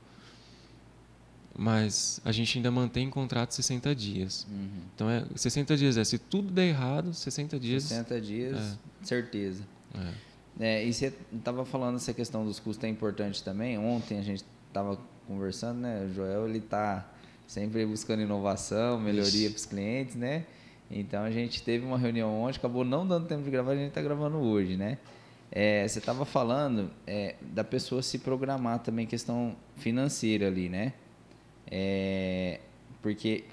mas a gente ainda mantém contrato 60 dias. Uhum. Então, é, 60 dias é se tudo der errado, 60 dias. 60 dias, é. certeza. É. É, e você estava falando essa questão dos custos é importante também. Ontem a gente estava conversando, né? O Joel ele está sempre buscando inovação, melhoria para os clientes, né? Então a gente teve uma reunião ontem, acabou não dando tempo de gravar, a gente está gravando hoje, né? É, você estava falando é, da pessoa se programar também questão financeira ali, né? É, porque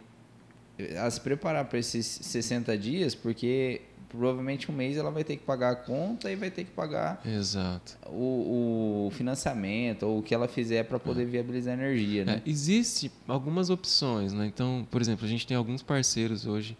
a se preparar para esses 60 dias, porque provavelmente um mês ela vai ter que pagar a conta e vai ter que pagar Exato. O, o financiamento ou o que ela fizer para poder é. viabilizar a energia. Né? É, existe algumas opções, né? Então, por exemplo, a gente tem alguns parceiros hoje.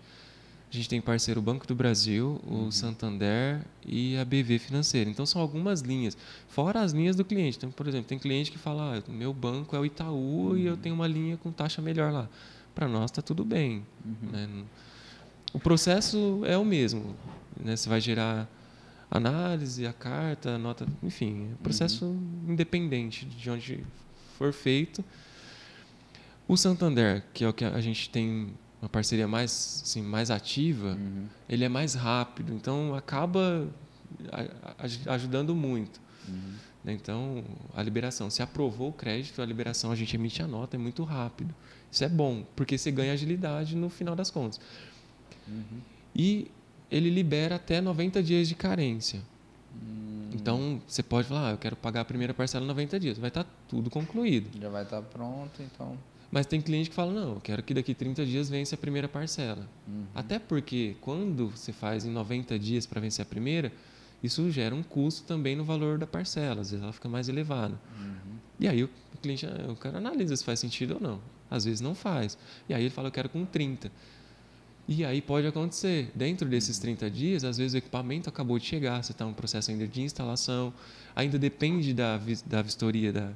A gente tem parceiro o Banco do Brasil, o uhum. Santander e a BV Financeira. Então são algumas linhas, fora as linhas do cliente. Então, por exemplo, tem cliente que fala: ah, meu banco é o Itaú uhum. e eu uhum. tenho uma linha com taxa melhor lá. Para nós está tudo bem. Uhum. Né? O processo é o mesmo. Né? Você vai gerar análise, a carta, a nota, enfim, é processo uhum. independente de onde for feito. O Santander, que é o que a gente tem uma parceria mais, assim, mais ativa, uhum. ele é mais rápido, então acaba ajudando muito. Uhum. Né? Então, a liberação, se aprovou o crédito, a liberação, a gente emite a nota, é muito rápido. Isso é bom, porque você ganha agilidade no final das contas. Uhum. E ele libera até 90 dias de carência. Hum. Então, você pode falar, ah, eu quero pagar a primeira parcela em 90 dias. Vai estar tá tudo concluído. Já vai estar tá pronto, então... Mas tem cliente que fala, não, eu quero que daqui 30 dias vença a primeira parcela. Uhum. Até porque, quando você faz em 90 dias para vencer a primeira, isso gera um custo também no valor da parcela. Às vezes ela fica mais elevada. Uhum. E aí o cliente, o cara analisa se faz sentido ou não. Às vezes não faz. E aí ele fala, eu quero com 30. E aí pode acontecer, dentro desses 30 dias, às vezes o equipamento acabou de chegar, você está em um processo ainda de instalação, ainda depende da, da vistoria da,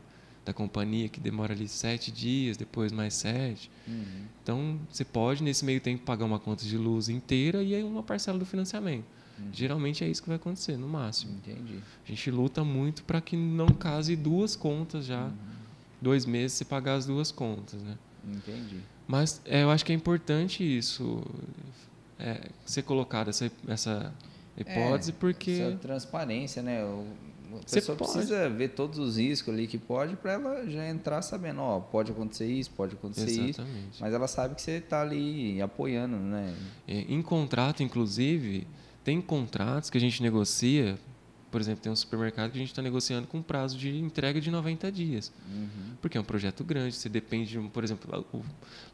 da companhia, que demora ali sete dias, depois mais sete. Uhum. Então, você pode, nesse meio tempo, pagar uma conta de luz inteira e aí uma parcela do financiamento. Uhum. Geralmente é isso que vai acontecer, no máximo. Entendi. A gente luta muito para que não case duas contas já. Uhum. Dois meses se pagar as duas contas, né? Entendi. Mas é, eu acho que é importante isso, é, ser colocado essa, essa hipótese, é, porque... Essa transparência, né? O, a pessoa pode. precisa ver todos os riscos ali que pode para ela já entrar sabendo, ó, pode acontecer isso, pode acontecer Exatamente. isso, mas ela sabe que você está ali apoiando, né? É, em contrato, inclusive, tem contratos que a gente negocia por exemplo, tem um supermercado que a gente está negociando com prazo de entrega de 90 dias. Uhum. Porque é um projeto grande, você depende, de, por exemplo,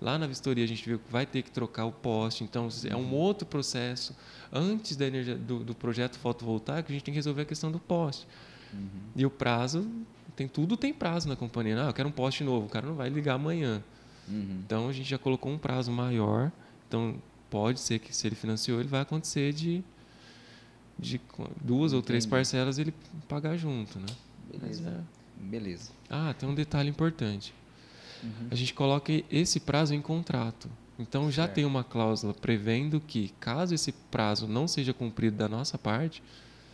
lá na vistoria a gente viu que vai ter que trocar o poste, então é um uhum. outro processo. Antes da energia, do, do projeto fotovoltaico, a gente tem que resolver a questão do poste. Uhum. E o prazo, tem tudo tem prazo na companhia. Não, eu quero um poste novo, o cara não vai ligar amanhã. Uhum. Então a gente já colocou um prazo maior. Então pode ser que se ele financiou, ele vai acontecer de, de duas Entendi. ou três parcelas ele pagar junto, né? Beleza. É... Beleza. Ah, tem um detalhe importante. Uhum. A gente coloca esse prazo em contrato. Então já certo. tem uma cláusula prevendo que, caso esse prazo não seja cumprido da nossa parte,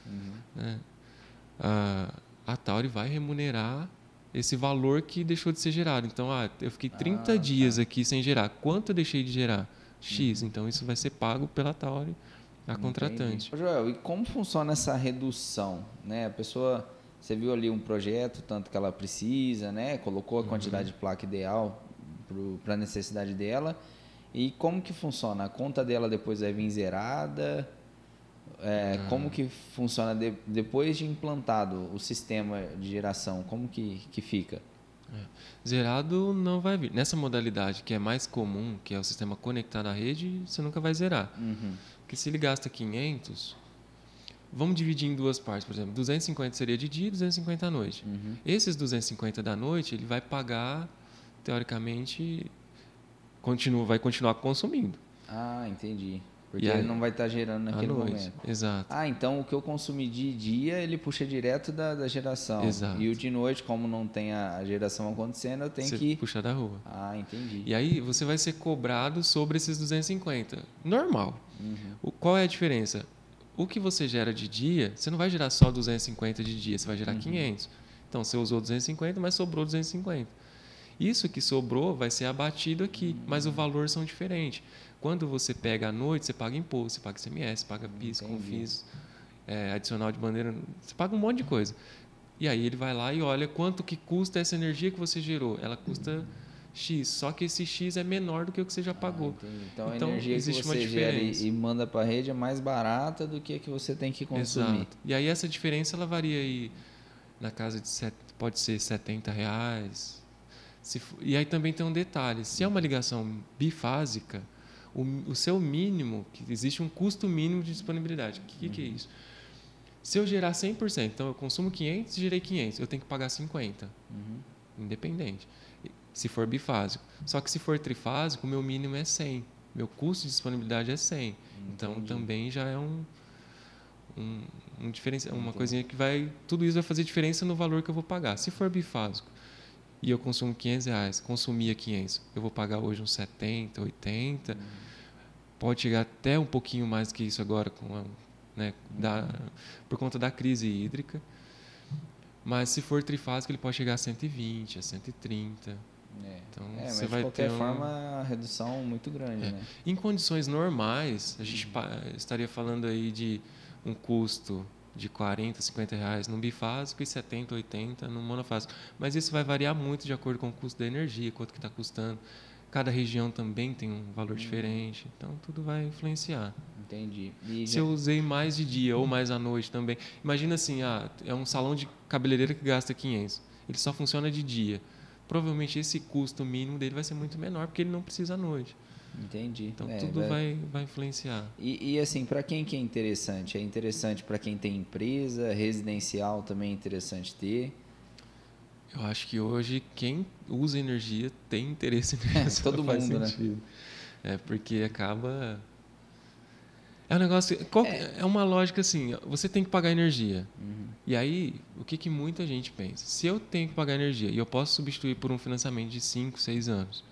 uhum. né, a, a Tauri vai remunerar esse valor que deixou de ser gerado. Então, ah, eu fiquei 30 ah, tá. dias tá. aqui sem gerar. Quanto eu deixei de gerar? X. Uhum. Então, isso vai ser pago pela Tauri, a contratante. Ô, Joel, e como funciona essa redução? Né? A pessoa, você viu ali um projeto, tanto que ela precisa, né? colocou a uhum. quantidade uhum. de placa ideal para a necessidade dela. E como que funciona? A conta dela depois vai vir zerada? É, ah. Como que funciona de, depois de implantado o sistema de geração? Como que, que fica? É. Zerado não vai vir. Nessa modalidade que é mais comum, que é o sistema conectado à rede, você nunca vai zerar. Uhum. Porque se ele gasta 500, vamos dividir em duas partes, por exemplo, 250 seria de dia e 250 à noite. Uhum. Esses 250 da noite, ele vai pagar, teoricamente, continua, vai continuar consumindo. Ah, entendi. Porque aí, ele não vai estar tá gerando naquele noite, momento. Exato. Ah, então o que eu consumi de dia, ele puxa direto da, da geração. Exato. E o de noite, como não tem a, geração acontecendo, eu tenho você que... puxar da rua. Ah, entendi. E aí você vai ser cobrado sobre esses 250. Normal. Uhum. O, qual é a diferença? O que você gera de dia, você não vai gerar só 250 de dia, você vai gerar uhum. 500. Então você usou 250, mas sobrou 250. Isso que sobrou vai ser abatido aqui, mas o valor são diferentes. Quando você pega à noite, você paga imposto, você paga CMS, paga PIS, CONFIS, é, adicional de bandeira, você paga um monte de coisa. E aí ele vai lá e olha quanto que custa essa energia que você gerou. Ela custa X, só que esse X é menor do que o que você já ah, pagou. Ah, então, a então, energia existe que você uma gera e, manda para a rede é mais barata do que a que você tem que consumir. Exato. E aí essa diferença ela varia aí na casa de set, pode ser 70 reais. E aí também tem um detalhe, se é uma ligação bifásica, o, o seu mínimo, que existe um custo mínimo de disponibilidade. O que, uhum. que é isso? Se eu gerar 100%, então eu consumo 500 e gerei 500, eu tenho que pagar 50, uhum. independente, se for bifásico. Só que se for trifásico, o meu mínimo é 100, meu custo de disponibilidade é 100. Então, Entendi. Então também já é um, um, um diferença, uma coisinha que vai, tudo isso vai fazer diferença no valor que eu vou pagar. Se for bifásico, e eu consumo 500 reais, consumia 500, eu vou pagar hoje uns 70, 80, uhum. pode chegar até um pouquinho mais que isso agora, com a, né, da, por conta da crise hídrica. Mas se for trifásico, ele pode chegar a 120, a 130. É. Então, é, você vai de qualquer ter um... forma, a redução muito grande. É. Né? Em condições normais, a gente uhum. estaria falando aí de um custo de 40, 50 reais num bifásico e 70, 80 no monofásico. Mas isso vai variar muito de acordo com o custo da energia, quanto que está custando. Cada região também tem um valor hum. diferente, então tudo vai influenciar. Entendi. E Se já... eu usei mais de dia ou mais à noite também. Imagina assim, ah, é um salão de cabeleireira que gasta 500. Ele só funciona de dia. Provavelmente esse custo mínimo dele vai ser muito menor, porque ele não precisa à noite. Entendi. Então é, tudo vai, vai, influenciar. E, e assim, para quem que é interessante? É interessante para quem tem empresa, residencial também é interessante ter. Eu acho que hoje quem usa energia tem interesse *laughs* *laughs* nisso. Todo mundo, né? É porque acaba é um negócio. É. é. uma lógica assim: você tem que pagar energia. Uhum. E aí, o que, que muita gente pensa? Se eu tenho que pagar energia e eu posso substituir por um financiamento de 5, 6 anos,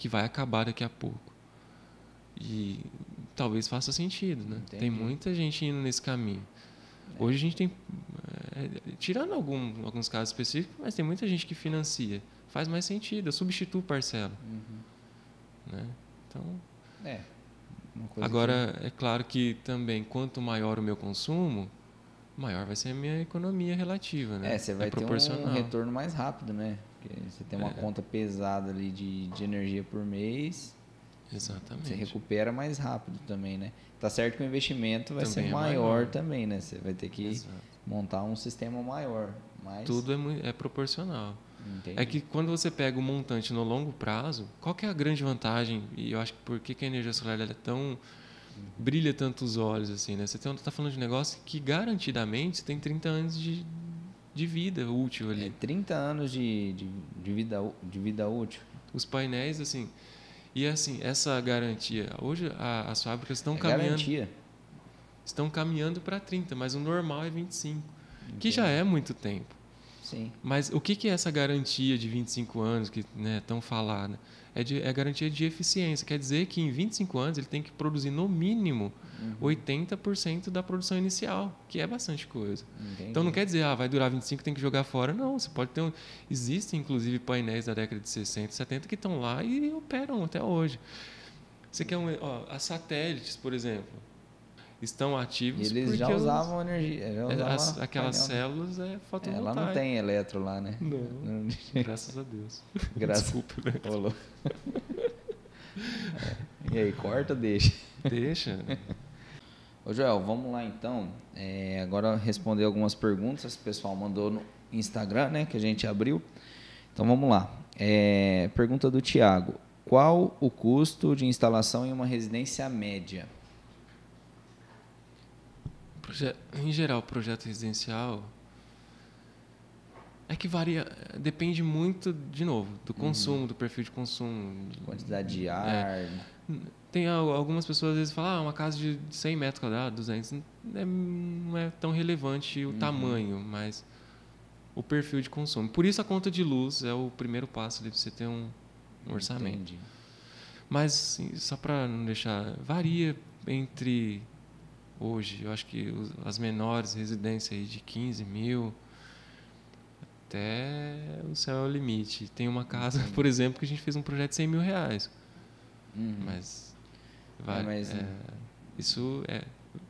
que vai acabar daqui a pouco. E talvez faça sentido, né? Entendi. Tem muita gente indo nesse caminho. É. Hoje a gente tem, é, tirando algum, alguns casos específicos, mas tem muita gente que financia. Faz mais sentido, eu substituo parcela. Uhum. Né? Então, é. Agora, que... é claro que também, quanto maior o meu consumo, maior vai ser a minha economia relativa, né? É, você vai é ter um retorno mais rápido, né? Porque você tem uma é. conta pesada ali de, de energia por mês. Exatamente. Você recupera mais rápido também, né? Tá certo que o investimento vai também ser maior, é maior, também, né? Você vai ter que Exato. montar um sistema maior. Mas... Tudo é, é proporcional. Entendi. É que quando você pega o montante no longo prazo, qual que é a grande vantagem? E eu acho que por que, que a energia solar é tão brilha tanto os olhos assim, né? Você está falando de um negócio que garantidamente tem 30 anos de, de vida útil ali. É 30 anos de, de, de, vida, de vida útil. Os painéis, assim. E assim, essa garantia. Hoje a, as fábricas estão é caminhando. Garantia. Estão caminhando para 30, mas o normal é 25. Entendi. Que já é muito tempo. Sim. Mas o que, que é essa garantia de 25 anos que né, tão falada? É, de, é garantia de eficiência. Quer dizer que em 25 anos ele tem que produzir no mínimo uhum. 80% da produção inicial, que é bastante coisa. Entendi. Então não quer dizer, ah, vai durar 25, tem que jogar fora. Não, você pode ter. Um... Existem inclusive painéis da década de 60, 70 que estão lá e operam até hoje. Você quer um. Ó, as satélites, por exemplo estão ativos. E eles já usavam os, energia. Já usavam as, aquelas células é fotovoltaica. Ela não tem eletro lá, né? Não. não. *laughs* Graças a Deus. *laughs* Graças. Desculpa, né? *laughs* é. E aí, corta ou deixa? Deixa. Ô Joel, vamos lá então. É, agora responder algumas perguntas que o pessoal mandou no Instagram, né? Que a gente abriu. Então vamos lá. É, pergunta do Tiago. Qual o custo de instalação em uma residência média? Em geral, projeto residencial é que varia, depende muito, de novo, do uhum. consumo, uhum. do perfil de consumo. Quantidade de ar. É, tem algumas pessoas às vezes falam, ah, uma casa de 100 metros quadrados, 200, é, não é tão relevante o uhum. tamanho, mas o perfil de consumo. Por isso a conta de luz é o primeiro passo de você ter um, um orçamento. Entendi. Mas, assim, só para não deixar, varia entre hoje. Eu acho que as menores residências aí de 15 mil até o céu é o limite. Tem uma casa, *laughs* por exemplo, que a gente fez um projeto de 100 mil reais. Uhum. Mas, vai, é, mas é, isso é,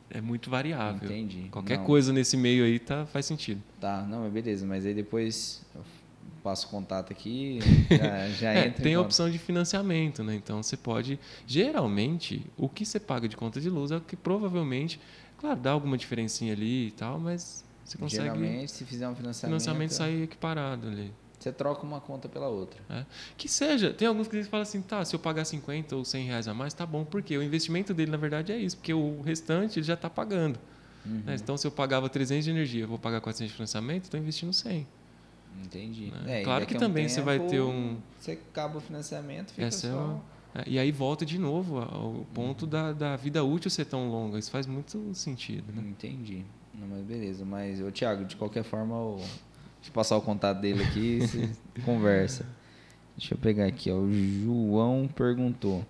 é muito variável. Entendi. Qualquer não. coisa nesse meio aí tá, faz sentido. Tá, não, beleza. Mas aí depois passo contato aqui, *laughs* já, já é, entra. Tem a opção de financiamento, né? Então você pode. Geralmente, o que você paga de conta de luz é o que provavelmente, claro, dá alguma diferencinha ali e tal, mas você consegue. Geralmente, se fizer um financiamento. financiamento sai equiparado ali. Você troca uma conta pela outra. É. Que seja. Tem alguns que falam assim, tá, se eu pagar 50 ou 100 reais a mais, tá bom. Por quê? O investimento dele, na verdade, é isso. Porque o restante ele já está pagando. Uhum. Né? Então, se eu pagava 300 de energia, eu vou pagar 400 de financiamento, estou investindo 100. Entendi. Né? É, claro que também um tempo, você vai ter um. Você acaba o financiamento, fica Essa é só. É e aí volta de novo ao ponto uhum. da, da vida útil ser tão longa. Isso faz muito sentido. Né? Entendi. Não, mas beleza. Mas, ô, Thiago, de qualquer forma, eu... deixa eu passar o contato dele aqui e você *laughs* conversa. Deixa eu pegar aqui. Ó. O João perguntou: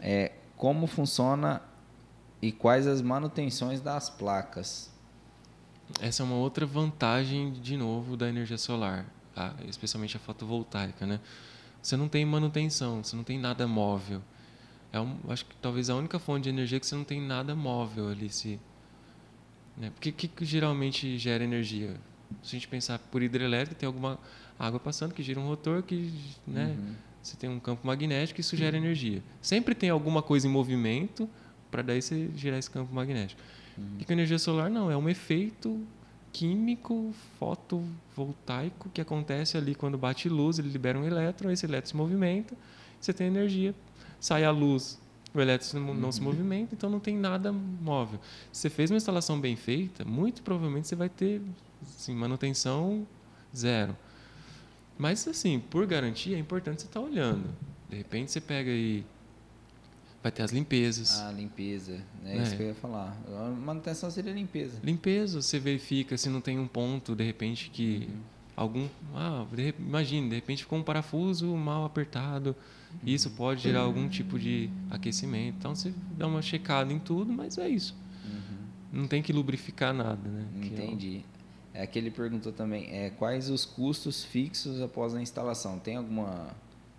é, como funciona e quais as manutenções das placas? Essa é uma outra vantagem, de novo, da energia solar, tá? especialmente a fotovoltaica. Né? Você não tem manutenção, você não tem nada móvel. É um, acho que talvez a única fonte de energia que você não tem nada móvel ali. Se, né? Porque o que, que geralmente gera energia? Se a gente pensar por hidrelétrica, tem alguma água passando que gira um rotor que né, uhum. você tem um campo magnético e isso gera energia. Sempre tem alguma coisa em movimento para daí você gerar esse campo magnético. Uhum. E com energia solar não, é um efeito químico fotovoltaico que acontece ali quando bate luz, ele libera um elétron, esse elétron se movimenta, você tem energia, sai a luz, o elétron não, não se uhum. movimenta, então não tem nada móvel. Se você fez uma instalação bem feita, muito provavelmente você vai ter assim, manutenção zero. Mas assim, por garantia, é importante você estar tá olhando. De repente você pega aí Vai ter as limpezas. Ah, limpeza. É, é. isso que eu ia falar. A manutenção seria limpeza. Limpeza. Você verifica se não tem um ponto, de repente, que uhum. algum... Ah, de, imagine, de repente ficou um parafuso mal apertado. Uhum. Isso pode gerar algum tipo de aquecimento. Então, você dá uma checada em tudo, mas é isso. Uhum. Não tem que lubrificar nada, né? É Entendi. É, é que ele perguntou também, é, quais os custos fixos após a instalação? Tem alguma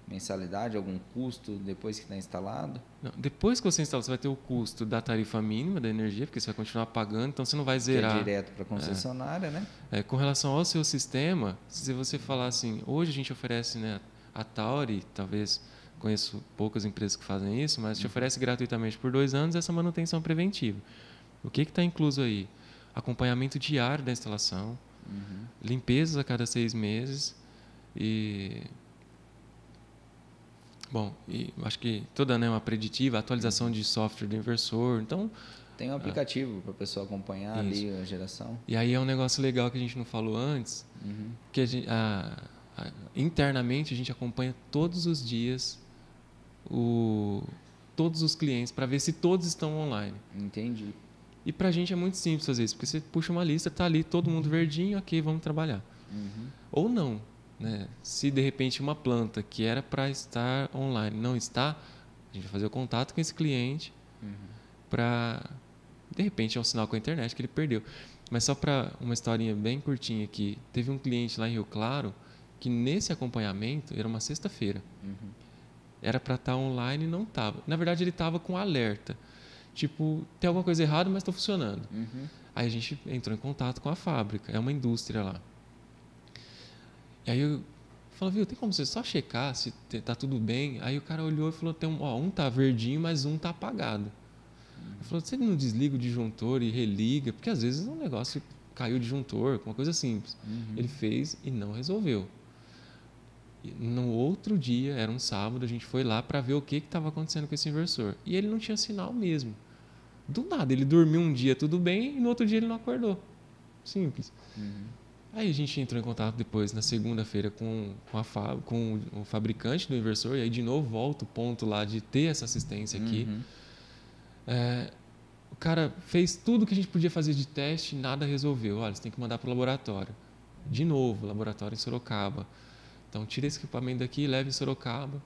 mensalidade, algum custo depois que está instalado? Não, depois que você instala, você vai ter o custo da tarifa mínima da energia, porque você vai continuar pagando, então você não vai zerar. Que é direto para a concessionária, é. né? É, com relação ao seu sistema, se você falar assim, hoje a gente oferece né, a Tauri, talvez conheço poucas empresas que fazem isso, mas te oferece gratuitamente por dois anos essa manutenção preventiva. O que está incluso aí? Acompanhamento diário da instalação, uhum. limpezas a cada seis meses e bom, e acho que toda né, uma preditiva, atualização de software do inversor, então tem um é. aplicativo para a pessoa acompanhar isso. ali a geração. E aí é um negócio legal que a gente não falou antes, uhum. que a gente, a, a, internamente a gente acompanha todos os dias o, todos os clientes para ver se todos estão online. Entendi. E para a gente é muito simples fazer isso, porque você puxa uma lista, está ali todo mundo verdinho, ok, vamos trabalhar. Uhum. Ou não. Né? Se de repente uma planta que era para estar online não está, a gente vai fazer o contato com esse cliente uhum. para. De repente é um sinal com a internet que ele perdeu. Mas só para uma historinha bem curtinha aqui, teve um cliente lá em Rio Claro que nesse acompanhamento era uma sexta-feira. Uhum. Era para estar online e não estava. Na verdade, ele estava com alerta. Tipo, tem alguma coisa errada, mas está funcionando. Uhum. Aí a gente entrou em contato com a fábrica, é uma indústria lá. E aí eu falei, viu, tem como você só checar se tá tudo bem? Aí o cara olhou e falou, tem um, ó, um tá verdinho, mas um tá apagado. Ele falou, você não desliga o disjuntor e religa? Porque às vezes um negócio caiu o disjuntor, uma coisa simples. Uhum. Ele fez e não resolveu. No outro dia, era um sábado, a gente foi lá para ver o que estava acontecendo com esse inversor. E ele não tinha sinal mesmo. Do nada, ele dormiu um dia tudo bem e no outro dia ele não acordou. Simples. Uhum. Aí a gente entrou em contato depois, na segunda-feira, com, com, a com o fabricante do inversor, e aí de novo volta o ponto lá de ter essa assistência aqui. Uhum. É, o cara fez tudo que a gente podia fazer de teste, nada resolveu. Olha, você tem que mandar para o laboratório. De novo, laboratório em Sorocaba. Então, tira esse equipamento daqui, leve em Sorocaba.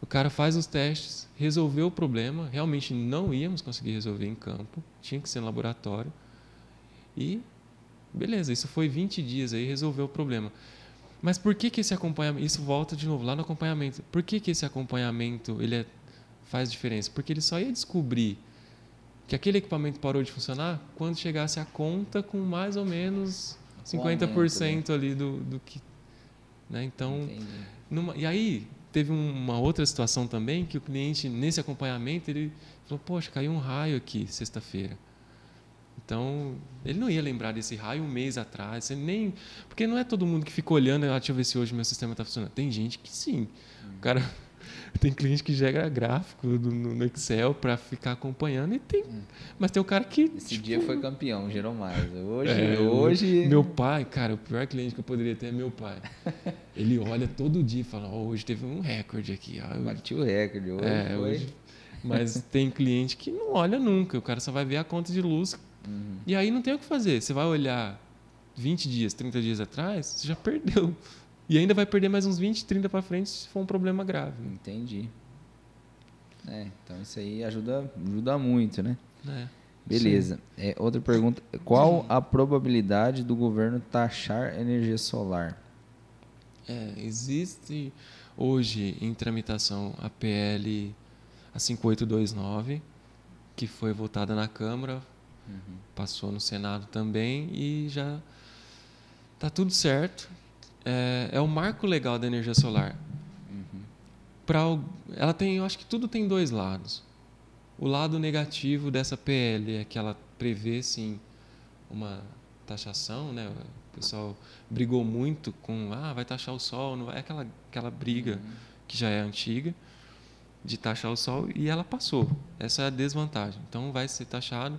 O cara faz os testes, resolveu o problema. Realmente não íamos conseguir resolver em campo, tinha que ser no laboratório. E, beleza, isso foi 20 dias aí, resolveu o problema. Mas por que, que esse acompanhamento. Isso volta de novo lá no acompanhamento. Por que, que esse acompanhamento ele é, faz diferença? Porque ele só ia descobrir que aquele equipamento parou de funcionar quando chegasse a conta com mais ou menos 50% aumento, né? ali do, do que né? Então, numa, e aí teve uma outra situação também que o cliente nesse acompanhamento ele falou: poxa, caiu um raio aqui sexta-feira. Então, ele não ia lembrar desse raio um mês atrás, nem porque não é todo mundo que fica olhando, ah, deixa eu ver se hoje meu sistema está funcionando. Tem gente que sim. O cara *laughs* tem cliente que gera gráfico no, Excel para ficar acompanhando e tem. Hum. Mas tem o cara que. Esse tipo, dia foi campeão, gerou mais. Hoje, é, hoje. Meu pai, cara, o pior cliente que eu poderia ter é meu pai. *laughs* Ele olha todo dia e fala: oh, hoje teve um recorde aqui. Ó, Bati o recorde, hoje é, foi. Hoje... Mas tem cliente que não olha nunca, o cara só vai ver a conta de luz. Uhum. E aí não tem o que fazer. Você vai olhar 20 dias, 30 dias atrás, você já perdeu. E ainda vai perder mais uns 20, 30 para frente se for um problema grave. Entendi. É, então isso aí ajuda, ajuda muito, né? É. Beleza. É, outra pergunta: qual a probabilidade do governo taxar energia solar? É, existe hoje em tramitação a PL a 5829, que foi votada na Câmara, uhum. passou no Senado também e já está tudo certo é, é o marco legal da energia solar. Uhum. Pra, ela tem, eu acho que tudo tem dois lados. O lado negativo dessa PL é que ela prevê sim uma taxação, né? O pessoal brigou muito com ah, vai taxar o sol, não vai, é aquela aquela briga uhum. que já é antiga de taxar o sol e ela passou. Essa é a desvantagem. Então vai ser taxado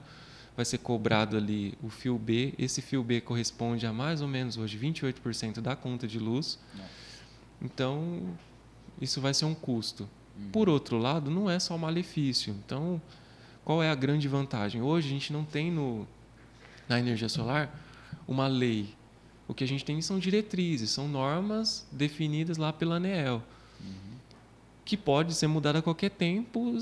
vai ser cobrado ali o fio B. Esse fio B corresponde a mais ou menos hoje 28% da conta de luz. Nossa. Então, isso vai ser um custo. Uhum. Por outro lado, não é só malefício. Então, qual é a grande vantagem? Hoje a gente não tem no, na energia solar uma lei. O que a gente tem são diretrizes, são normas definidas lá pela ANEEL, uhum. que pode ser mudada a qualquer tempo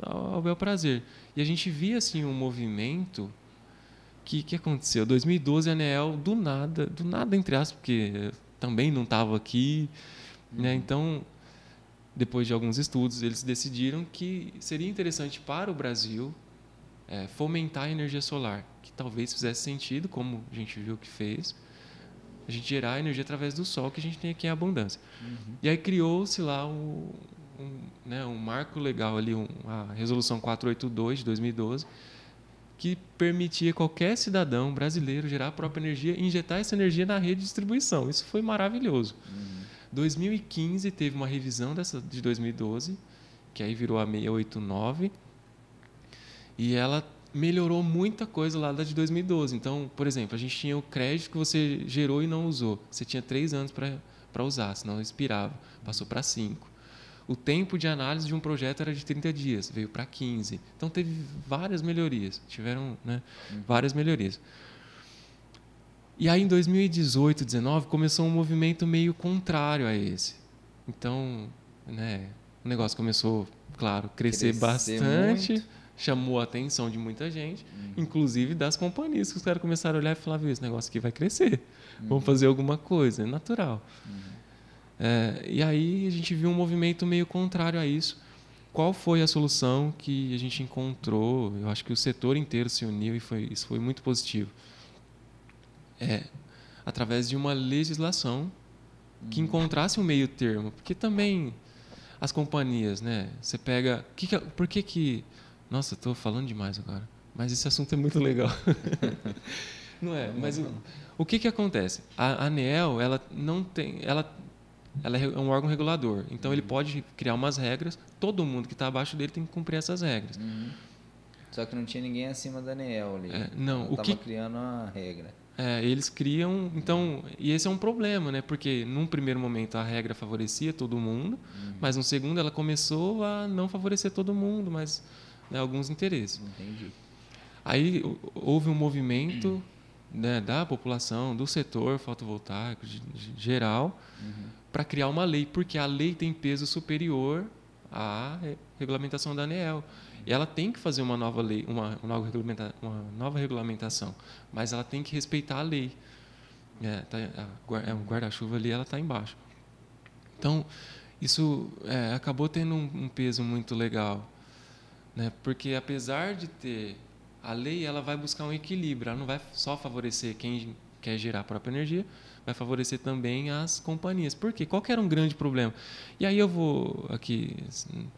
ao bel prazer. E a gente via assim um movimento que que aconteceu? 2012 a ANEEL do nada, do nada entre aspas, porque também não estava aqui, né? uhum. né? Então, depois de alguns estudos, eles decidiram que seria interessante para o Brasil é, fomentar a energia solar, que talvez fizesse sentido, como a gente viu que fez, a gente gerar energia através do sol que a gente tem aqui em abundância. Uhum. E aí criou-se lá o, um, né, um marco legal ali, um, a Resolução 482 de 2012, que permitia qualquer cidadão brasileiro gerar a própria energia e injetar essa energia na rede de distribuição. Isso foi maravilhoso. Uhum. 2015 teve uma revisão dessa de 2012, que aí virou a 689, e ela melhorou muita coisa lá da de 2012. Então, por exemplo, a gente tinha o crédito que você gerou e não usou. Você tinha três anos para usar, senão expirava. Passou para cinco. O tempo de análise de um projeto era de 30 dias, veio para 15. Então, teve várias melhorias. Tiveram né, uhum. várias melhorias. E aí, em 2018, 2019, começou um movimento meio contrário a esse. Então, né, o negócio começou, claro, crescer, crescer bastante. Muito chamou a atenção de muita gente, uhum. inclusive das companhias, que os caras começaram a olhar e falar, esse negócio aqui vai crescer, uhum. vamos fazer alguma coisa, é natural. Uhum. É, e aí a gente viu um movimento meio contrário a isso. Qual foi a solução que a gente encontrou? Eu acho que o setor inteiro se uniu e foi, isso foi muito positivo. É, através de uma legislação que uhum. encontrasse um meio termo, porque também as companhias, né? Você pega, que que, por que que nossa, estou falando demais agora. Mas esse assunto é muito legal. *laughs* não é? Mas o, o que, que acontece? A ANEEL, ela não tem... Ela, ela é um órgão regulador. Então, ele uhum. pode criar umas regras. Todo mundo que está abaixo dele tem que cumprir essas regras. Uhum. Só que não tinha ninguém acima da ANEEL ali. É, não. Ela o que criando a regra. É, eles criam, então, e esse é um problema, né? Porque num primeiro momento a regra favorecia todo mundo, uhum. mas no segundo ela começou a não favorecer todo mundo, mas né, alguns interesses. Entendi. Aí houve um movimento né, da população, do setor fotovoltaico de, de geral, uhum. Para criar uma lei, porque a lei tem peso superior à regulamentação da ANEEL. Ela tem que fazer uma nova lei, uma, uma, nova, uma nova regulamentação, mas ela tem que respeitar a lei. É, tá, é, o guarda-chuva ali ela está embaixo. Então, isso é, acabou tendo um, um peso muito legal né? Porque apesar de ter a lei, ela vai buscar um equilíbrio, ela não vai só favorecer quem quer gerar a própria energia, vai favorecer também as companhias. Por quê? Qual era um grande problema? E aí eu vou aqui assim,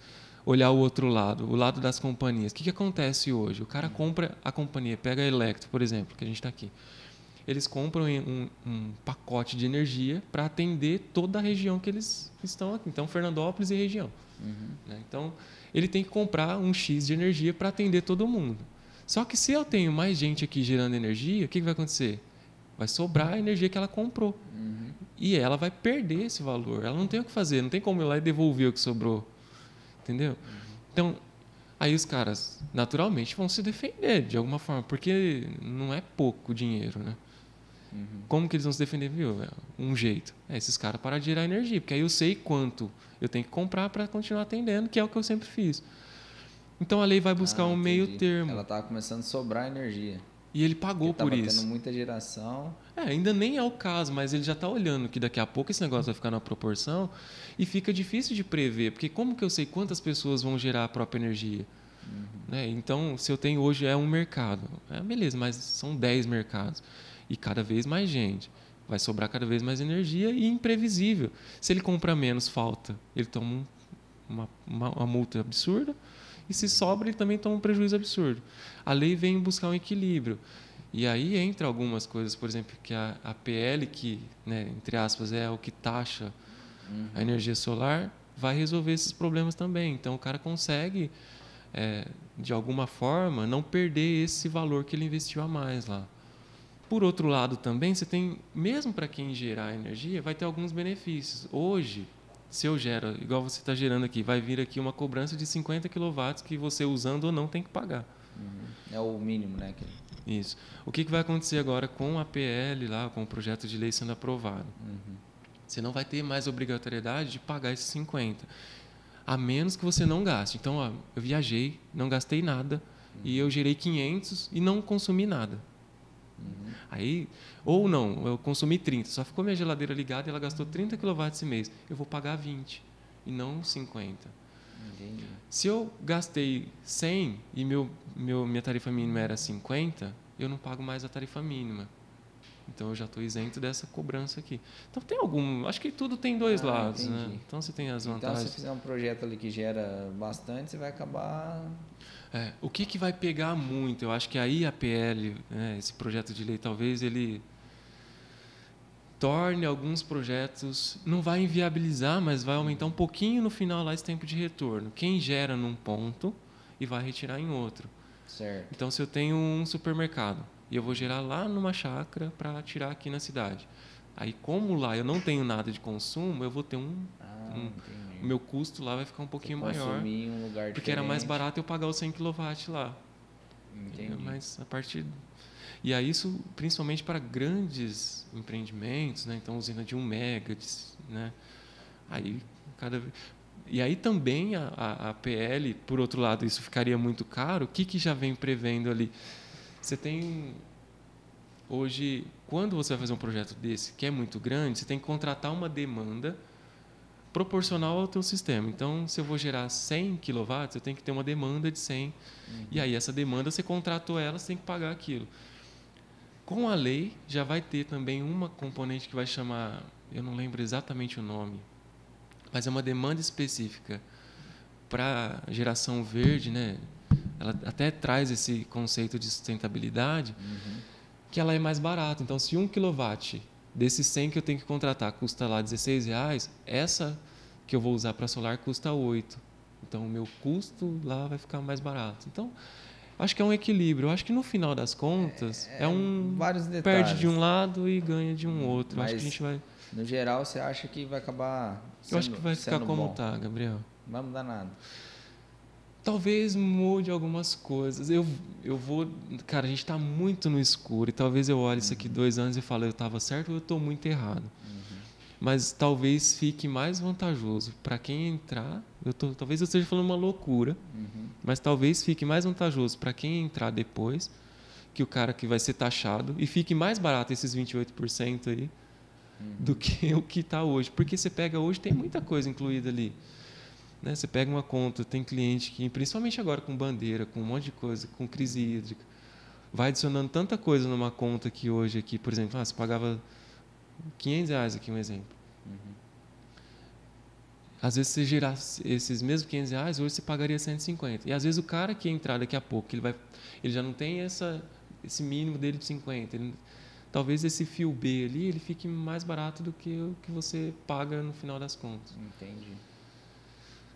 olhar o outro lado, o lado das companhias. O que, que acontece hoje? O cara compra a companhia, pega a Electro, por exemplo, que a gente está aqui. Eles compram um, um pacote de energia para atender toda a região que eles estão aqui. Então, Fernandópolis e região. Uhum. Né? Então, ele tem que comprar um X de energia para atender todo mundo. Só que se eu tenho mais gente aqui gerando energia, o que, que vai acontecer? Vai sobrar a energia que ela comprou. Uhum. E ela vai perder esse valor. Ela não tem o que fazer, não tem como ir lá e devolver o que sobrou. Entendeu? Uhum. Então, aí os caras, naturalmente, vão se defender de alguma forma, porque não é pouco dinheiro, né? Uhum. Como que eles vão se defender? Viu? É um jeito. É esses caras parar de gerar energia, porque aí eu sei quanto eu tenho que comprar para continuar atendendo, que é o que eu sempre fiz. Então a lei vai buscar ah, um meio termo. Ela estava começando a sobrar energia. E ele pagou por isso. tendo muita geração. É, ainda nem é o caso, mas ele já está olhando que daqui a pouco esse negócio vai ficar na proporção e fica difícil de prever, porque como que eu sei quantas pessoas vão gerar a própria energia? Uhum. Né? Então, se eu tenho hoje é um mercado, é beleza, mas são 10 mercados e cada vez mais gente vai sobrar cada vez mais energia e imprevisível. Se ele compra menos, falta, ele toma uma, uma, uma multa absurda, e se sobra, ele também toma um prejuízo absurdo. A lei vem buscar um equilíbrio. E aí entra algumas coisas, por exemplo, que a, a PL, que, né, entre aspas, é o que taxa uhum. a energia solar, vai resolver esses problemas também. Então, o cara consegue, é, de alguma forma, não perder esse valor que ele investiu a mais lá. Por outro lado, também, você tem, mesmo para quem gerar energia, vai ter alguns benefícios. Hoje, se eu gero, igual você está gerando aqui, vai vir aqui uma cobrança de 50 kW que você usando ou não tem que pagar. Uhum. É o mínimo, né? Isso. O que, que vai acontecer agora com a PL, lá, com o projeto de lei sendo aprovado? Uhum. Você não vai ter mais obrigatoriedade de pagar esses 50, a menos que você não gaste. Então, ó, eu viajei, não gastei nada, uhum. e eu gerei 500 e não consumi nada. Uhum. Aí, ou não, eu consumi 30, só ficou minha geladeira ligada e ela gastou 30 kW esse mês. Eu vou pagar 20 e não 50. Entendi. Se eu gastei 100 e meu, meu, minha tarifa mínima era 50, eu não pago mais a tarifa mínima. Então eu já estou isento dessa cobrança aqui. Então tem algum. Acho que tudo tem dois ah, lados, né? Então você tem as vantagens. Então se fizer um projeto ali que gera bastante, você vai acabar. É, o que, que vai pegar muito? Eu acho que aí a PL, né, esse projeto de lei, talvez ele torne alguns projetos, não vai inviabilizar, mas vai aumentar um pouquinho no final lá esse tempo de retorno. Quem gera num ponto e vai retirar em outro. Certo. Então, se eu tenho um supermercado e eu vou gerar lá numa chácara para tirar aqui na cidade, aí como lá eu não tenho nada de consumo, eu vou ter um, um o meu custo lá vai ficar um pouquinho maior, um porque era mais barato eu pagar os 100 kW lá. Entendi. Mas a partir e aí isso, principalmente para grandes empreendimentos, né? então usina de um mega, né? aí cada e aí também a, a, a, PL, por outro lado, isso ficaria muito caro. O que, que já vem prevendo ali? Você tem hoje, quando você vai fazer um projeto desse que é muito grande, você tem que contratar uma demanda proporcional ao teu sistema. Então, se eu vou gerar 100 kW, eu tenho que ter uma demanda de 100. Uhum. E aí essa demanda você contratou ela, você tem que pagar aquilo. Com a lei, já vai ter também uma componente que vai chamar, eu não lembro exatamente o nome, mas é uma demanda específica para geração verde, né? Ela até traz esse conceito de sustentabilidade, uhum. que ela é mais barata. Então, se um quilowatt desses 100 que eu tenho que contratar custa lá 16 reais, essa que eu vou usar para solar custa 8. Então, o meu custo lá vai ficar mais barato. Então, acho que é um equilíbrio. Acho que no final das contas é, é um vários detalhes. perde de um lado e ganha de um outro. Mas, acho que a gente vai no geral você acha que vai acabar sendo, Eu acho que vai ficar como está, Gabriel. Não vai mudar nada. Talvez mude algumas coisas. Eu, eu vou. Cara, a gente está muito no escuro. E talvez eu olhe uhum. isso aqui uhum. dois anos e fale, eu estava certo ou eu estou muito errado. Uhum. Mas talvez fique mais vantajoso para quem entrar. Eu tô, talvez eu esteja falando uma loucura, uhum. mas talvez fique mais vantajoso para quem entrar depois que o cara que vai ser taxado e fique mais barato esses 28% aí uhum. do que o que está hoje. Porque você pega hoje, tem muita coisa incluída ali. Né? Você pega uma conta, tem cliente que, principalmente agora com bandeira, com um monte de coisa, com crise hídrica, vai adicionando tanta coisa numa conta que hoje aqui, por exemplo, ah, você pagava 500 reais aqui, um exemplo. Uhum. Às vezes, você gerar esses mesmos 500 reais, hoje você pagaria 150. E às vezes o cara que entrar daqui a pouco, ele, vai, ele já não tem essa, esse mínimo dele de 50. Ele, talvez esse fio B ali ele fique mais barato do que o que você paga no final das contas. Entendi.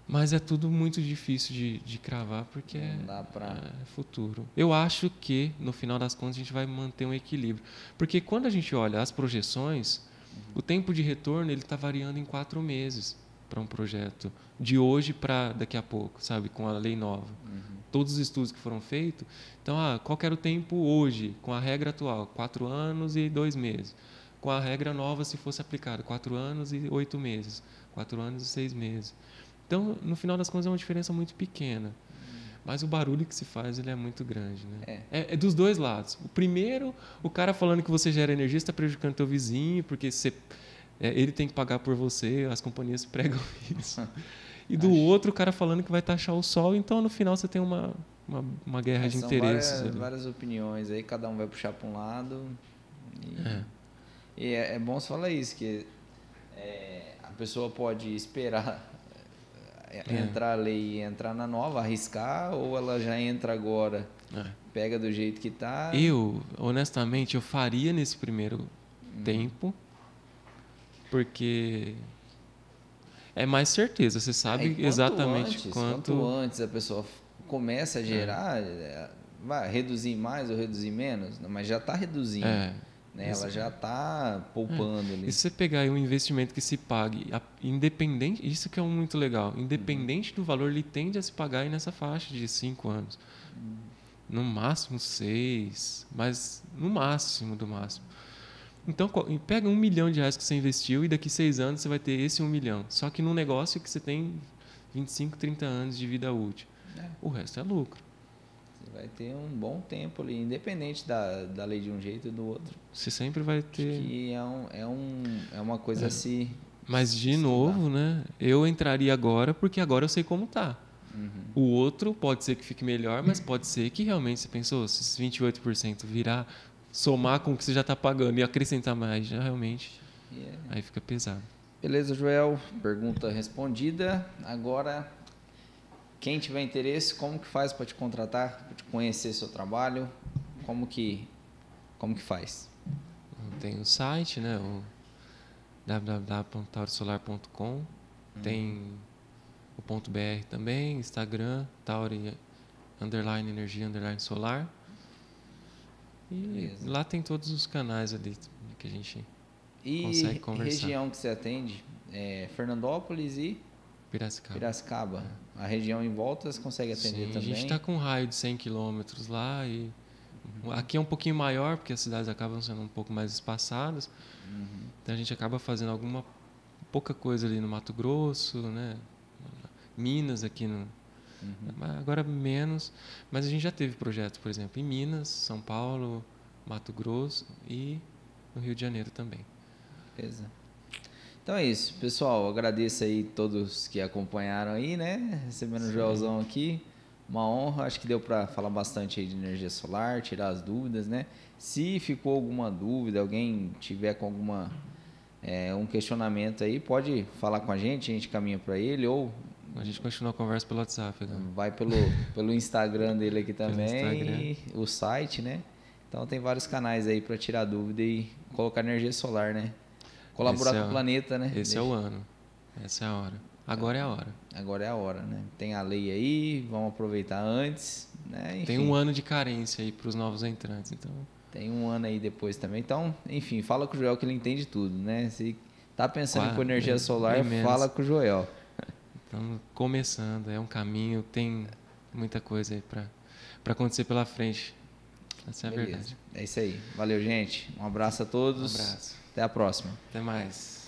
Mas é tudo muito difícil de, de cravar porque é, pra... é futuro. Eu acho que no final das contas a gente vai manter um equilíbrio, porque quando a gente olha as projeções, uhum. o tempo de retorno ele está variando em quatro meses para um projeto de hoje para daqui a pouco, sabe, com a lei nova. Uhum. Todos os estudos que foram feitos, então, ah, qual era o tempo hoje, com a regra atual? Quatro anos e dois meses. Com a regra nova, se fosse aplicada, quatro anos e oito meses. Quatro anos e seis meses. Então, no final das contas, é uma diferença muito pequena. Mas o barulho que se faz ele é muito grande. Né? É. É, é dos dois lados. O primeiro, o cara falando que você gera energia está prejudicando teu vizinho, porque você, é, ele tem que pagar por você, as companhias *laughs* pregam isso. E do Acho... outro, o cara falando que vai taxar o sol, então no final você tem uma, uma, uma guerra é, de interesses. Várias, várias, opiniões aí, cada um vai puxar para um lado. E é, e é, é bom você falar isso, que é, a pessoa pode esperar é, é. entrar a lei e entrar na nova, arriscar, ou ela já entra agora, pega do jeito que está. Eu, honestamente, eu faria nesse primeiro hum. tempo, porque é mais certeza, você sabe exatamente antes, quanto... quanto antes a pessoa começa a é. gerar, é. vai reduzir mais ou reduzir menos, mas já está reduzindo. É. Né? Ela já está poupando é. ali. E se você pegar um investimento que se pague, independente, isso que é muito legal, independente uhum. do valor, ele tende a se pagar nessa faixa de cinco anos. Uhum. No máximo seis, mas no máximo do máximo. Então, pega um milhão de reais que você investiu e daqui seis anos você vai ter esse um milhão. Só que num negócio que você tem 25, 30 anos de vida útil. É. O resto é lucro. Vai ter um bom tempo ali, independente da, da lei de um jeito e do outro. Você sempre vai ter. Que é, um, é, um, é uma coisa é. assim. Mas, de novo, né? Eu entraria agora porque agora eu sei como tá. Uhum. O outro pode ser que fique melhor, mas pode ser que realmente você pensou, se esses 28% virar somar com o que você já está pagando e acrescentar mais, já realmente yeah. aí fica pesado. Beleza, Joel. Pergunta respondida. Agora, quem tiver interesse, como que faz para te contratar, para te conhecer seu trabalho? Como que como que faz? Tem o site, né? O www.taurisolar.com. Hum. Tem o ponto .br também, Instagram, Tauri underline energia underline solar. E Beleza. lá tem todos os canais ali que a gente e consegue conversar. E região que você atende? É Fernandópolis e Piracicaba. Piracicaba. A região em volta você consegue atender Sim, também? A gente está com um raio de 100 quilômetros lá e uhum. aqui é um pouquinho maior porque as cidades acabam sendo um pouco mais espaçadas. Uhum. Então a gente acaba fazendo alguma pouca coisa ali no Mato Grosso, né? Minas aqui no uhum. agora menos, mas a gente já teve projetos, por exemplo, em Minas, São Paulo, Mato Grosso e no Rio de Janeiro também. Beleza. Então é isso, pessoal. Agradeço aí todos que acompanharam aí, né? Recebendo Sim. o Joelzão aqui. Uma honra, acho que deu para falar bastante aí de energia solar, tirar as dúvidas, né? Se ficou alguma dúvida, alguém tiver com alguma é, um questionamento aí, pode falar com a gente, a gente caminha para ele ou a gente continua a conversa pelo WhatsApp. Né? Vai pelo, pelo Instagram dele aqui *laughs* também, o site, né? Então tem vários canais aí para tirar dúvida e colocar energia solar, né? Colaborar esse com é, o planeta, né? Esse Deixa. é o ano. Essa é a hora. Agora é a hora. Agora é a hora, né? Tem a lei aí, vamos aproveitar antes, né? Enfim. Tem um ano de carência aí para os novos entrantes, então. Tem um ano aí depois também. Então, enfim, fala com o Joel que ele entende tudo, né? Se tá pensando em pôr energia solar, fala com o Joel. *laughs* Estamos começando, é um caminho, tem muita coisa aí para acontecer pela frente. Essa é a Beleza. verdade. É isso aí. Valeu, gente. Um abraço a todos. Um abraço. Até a próxima. Até mais.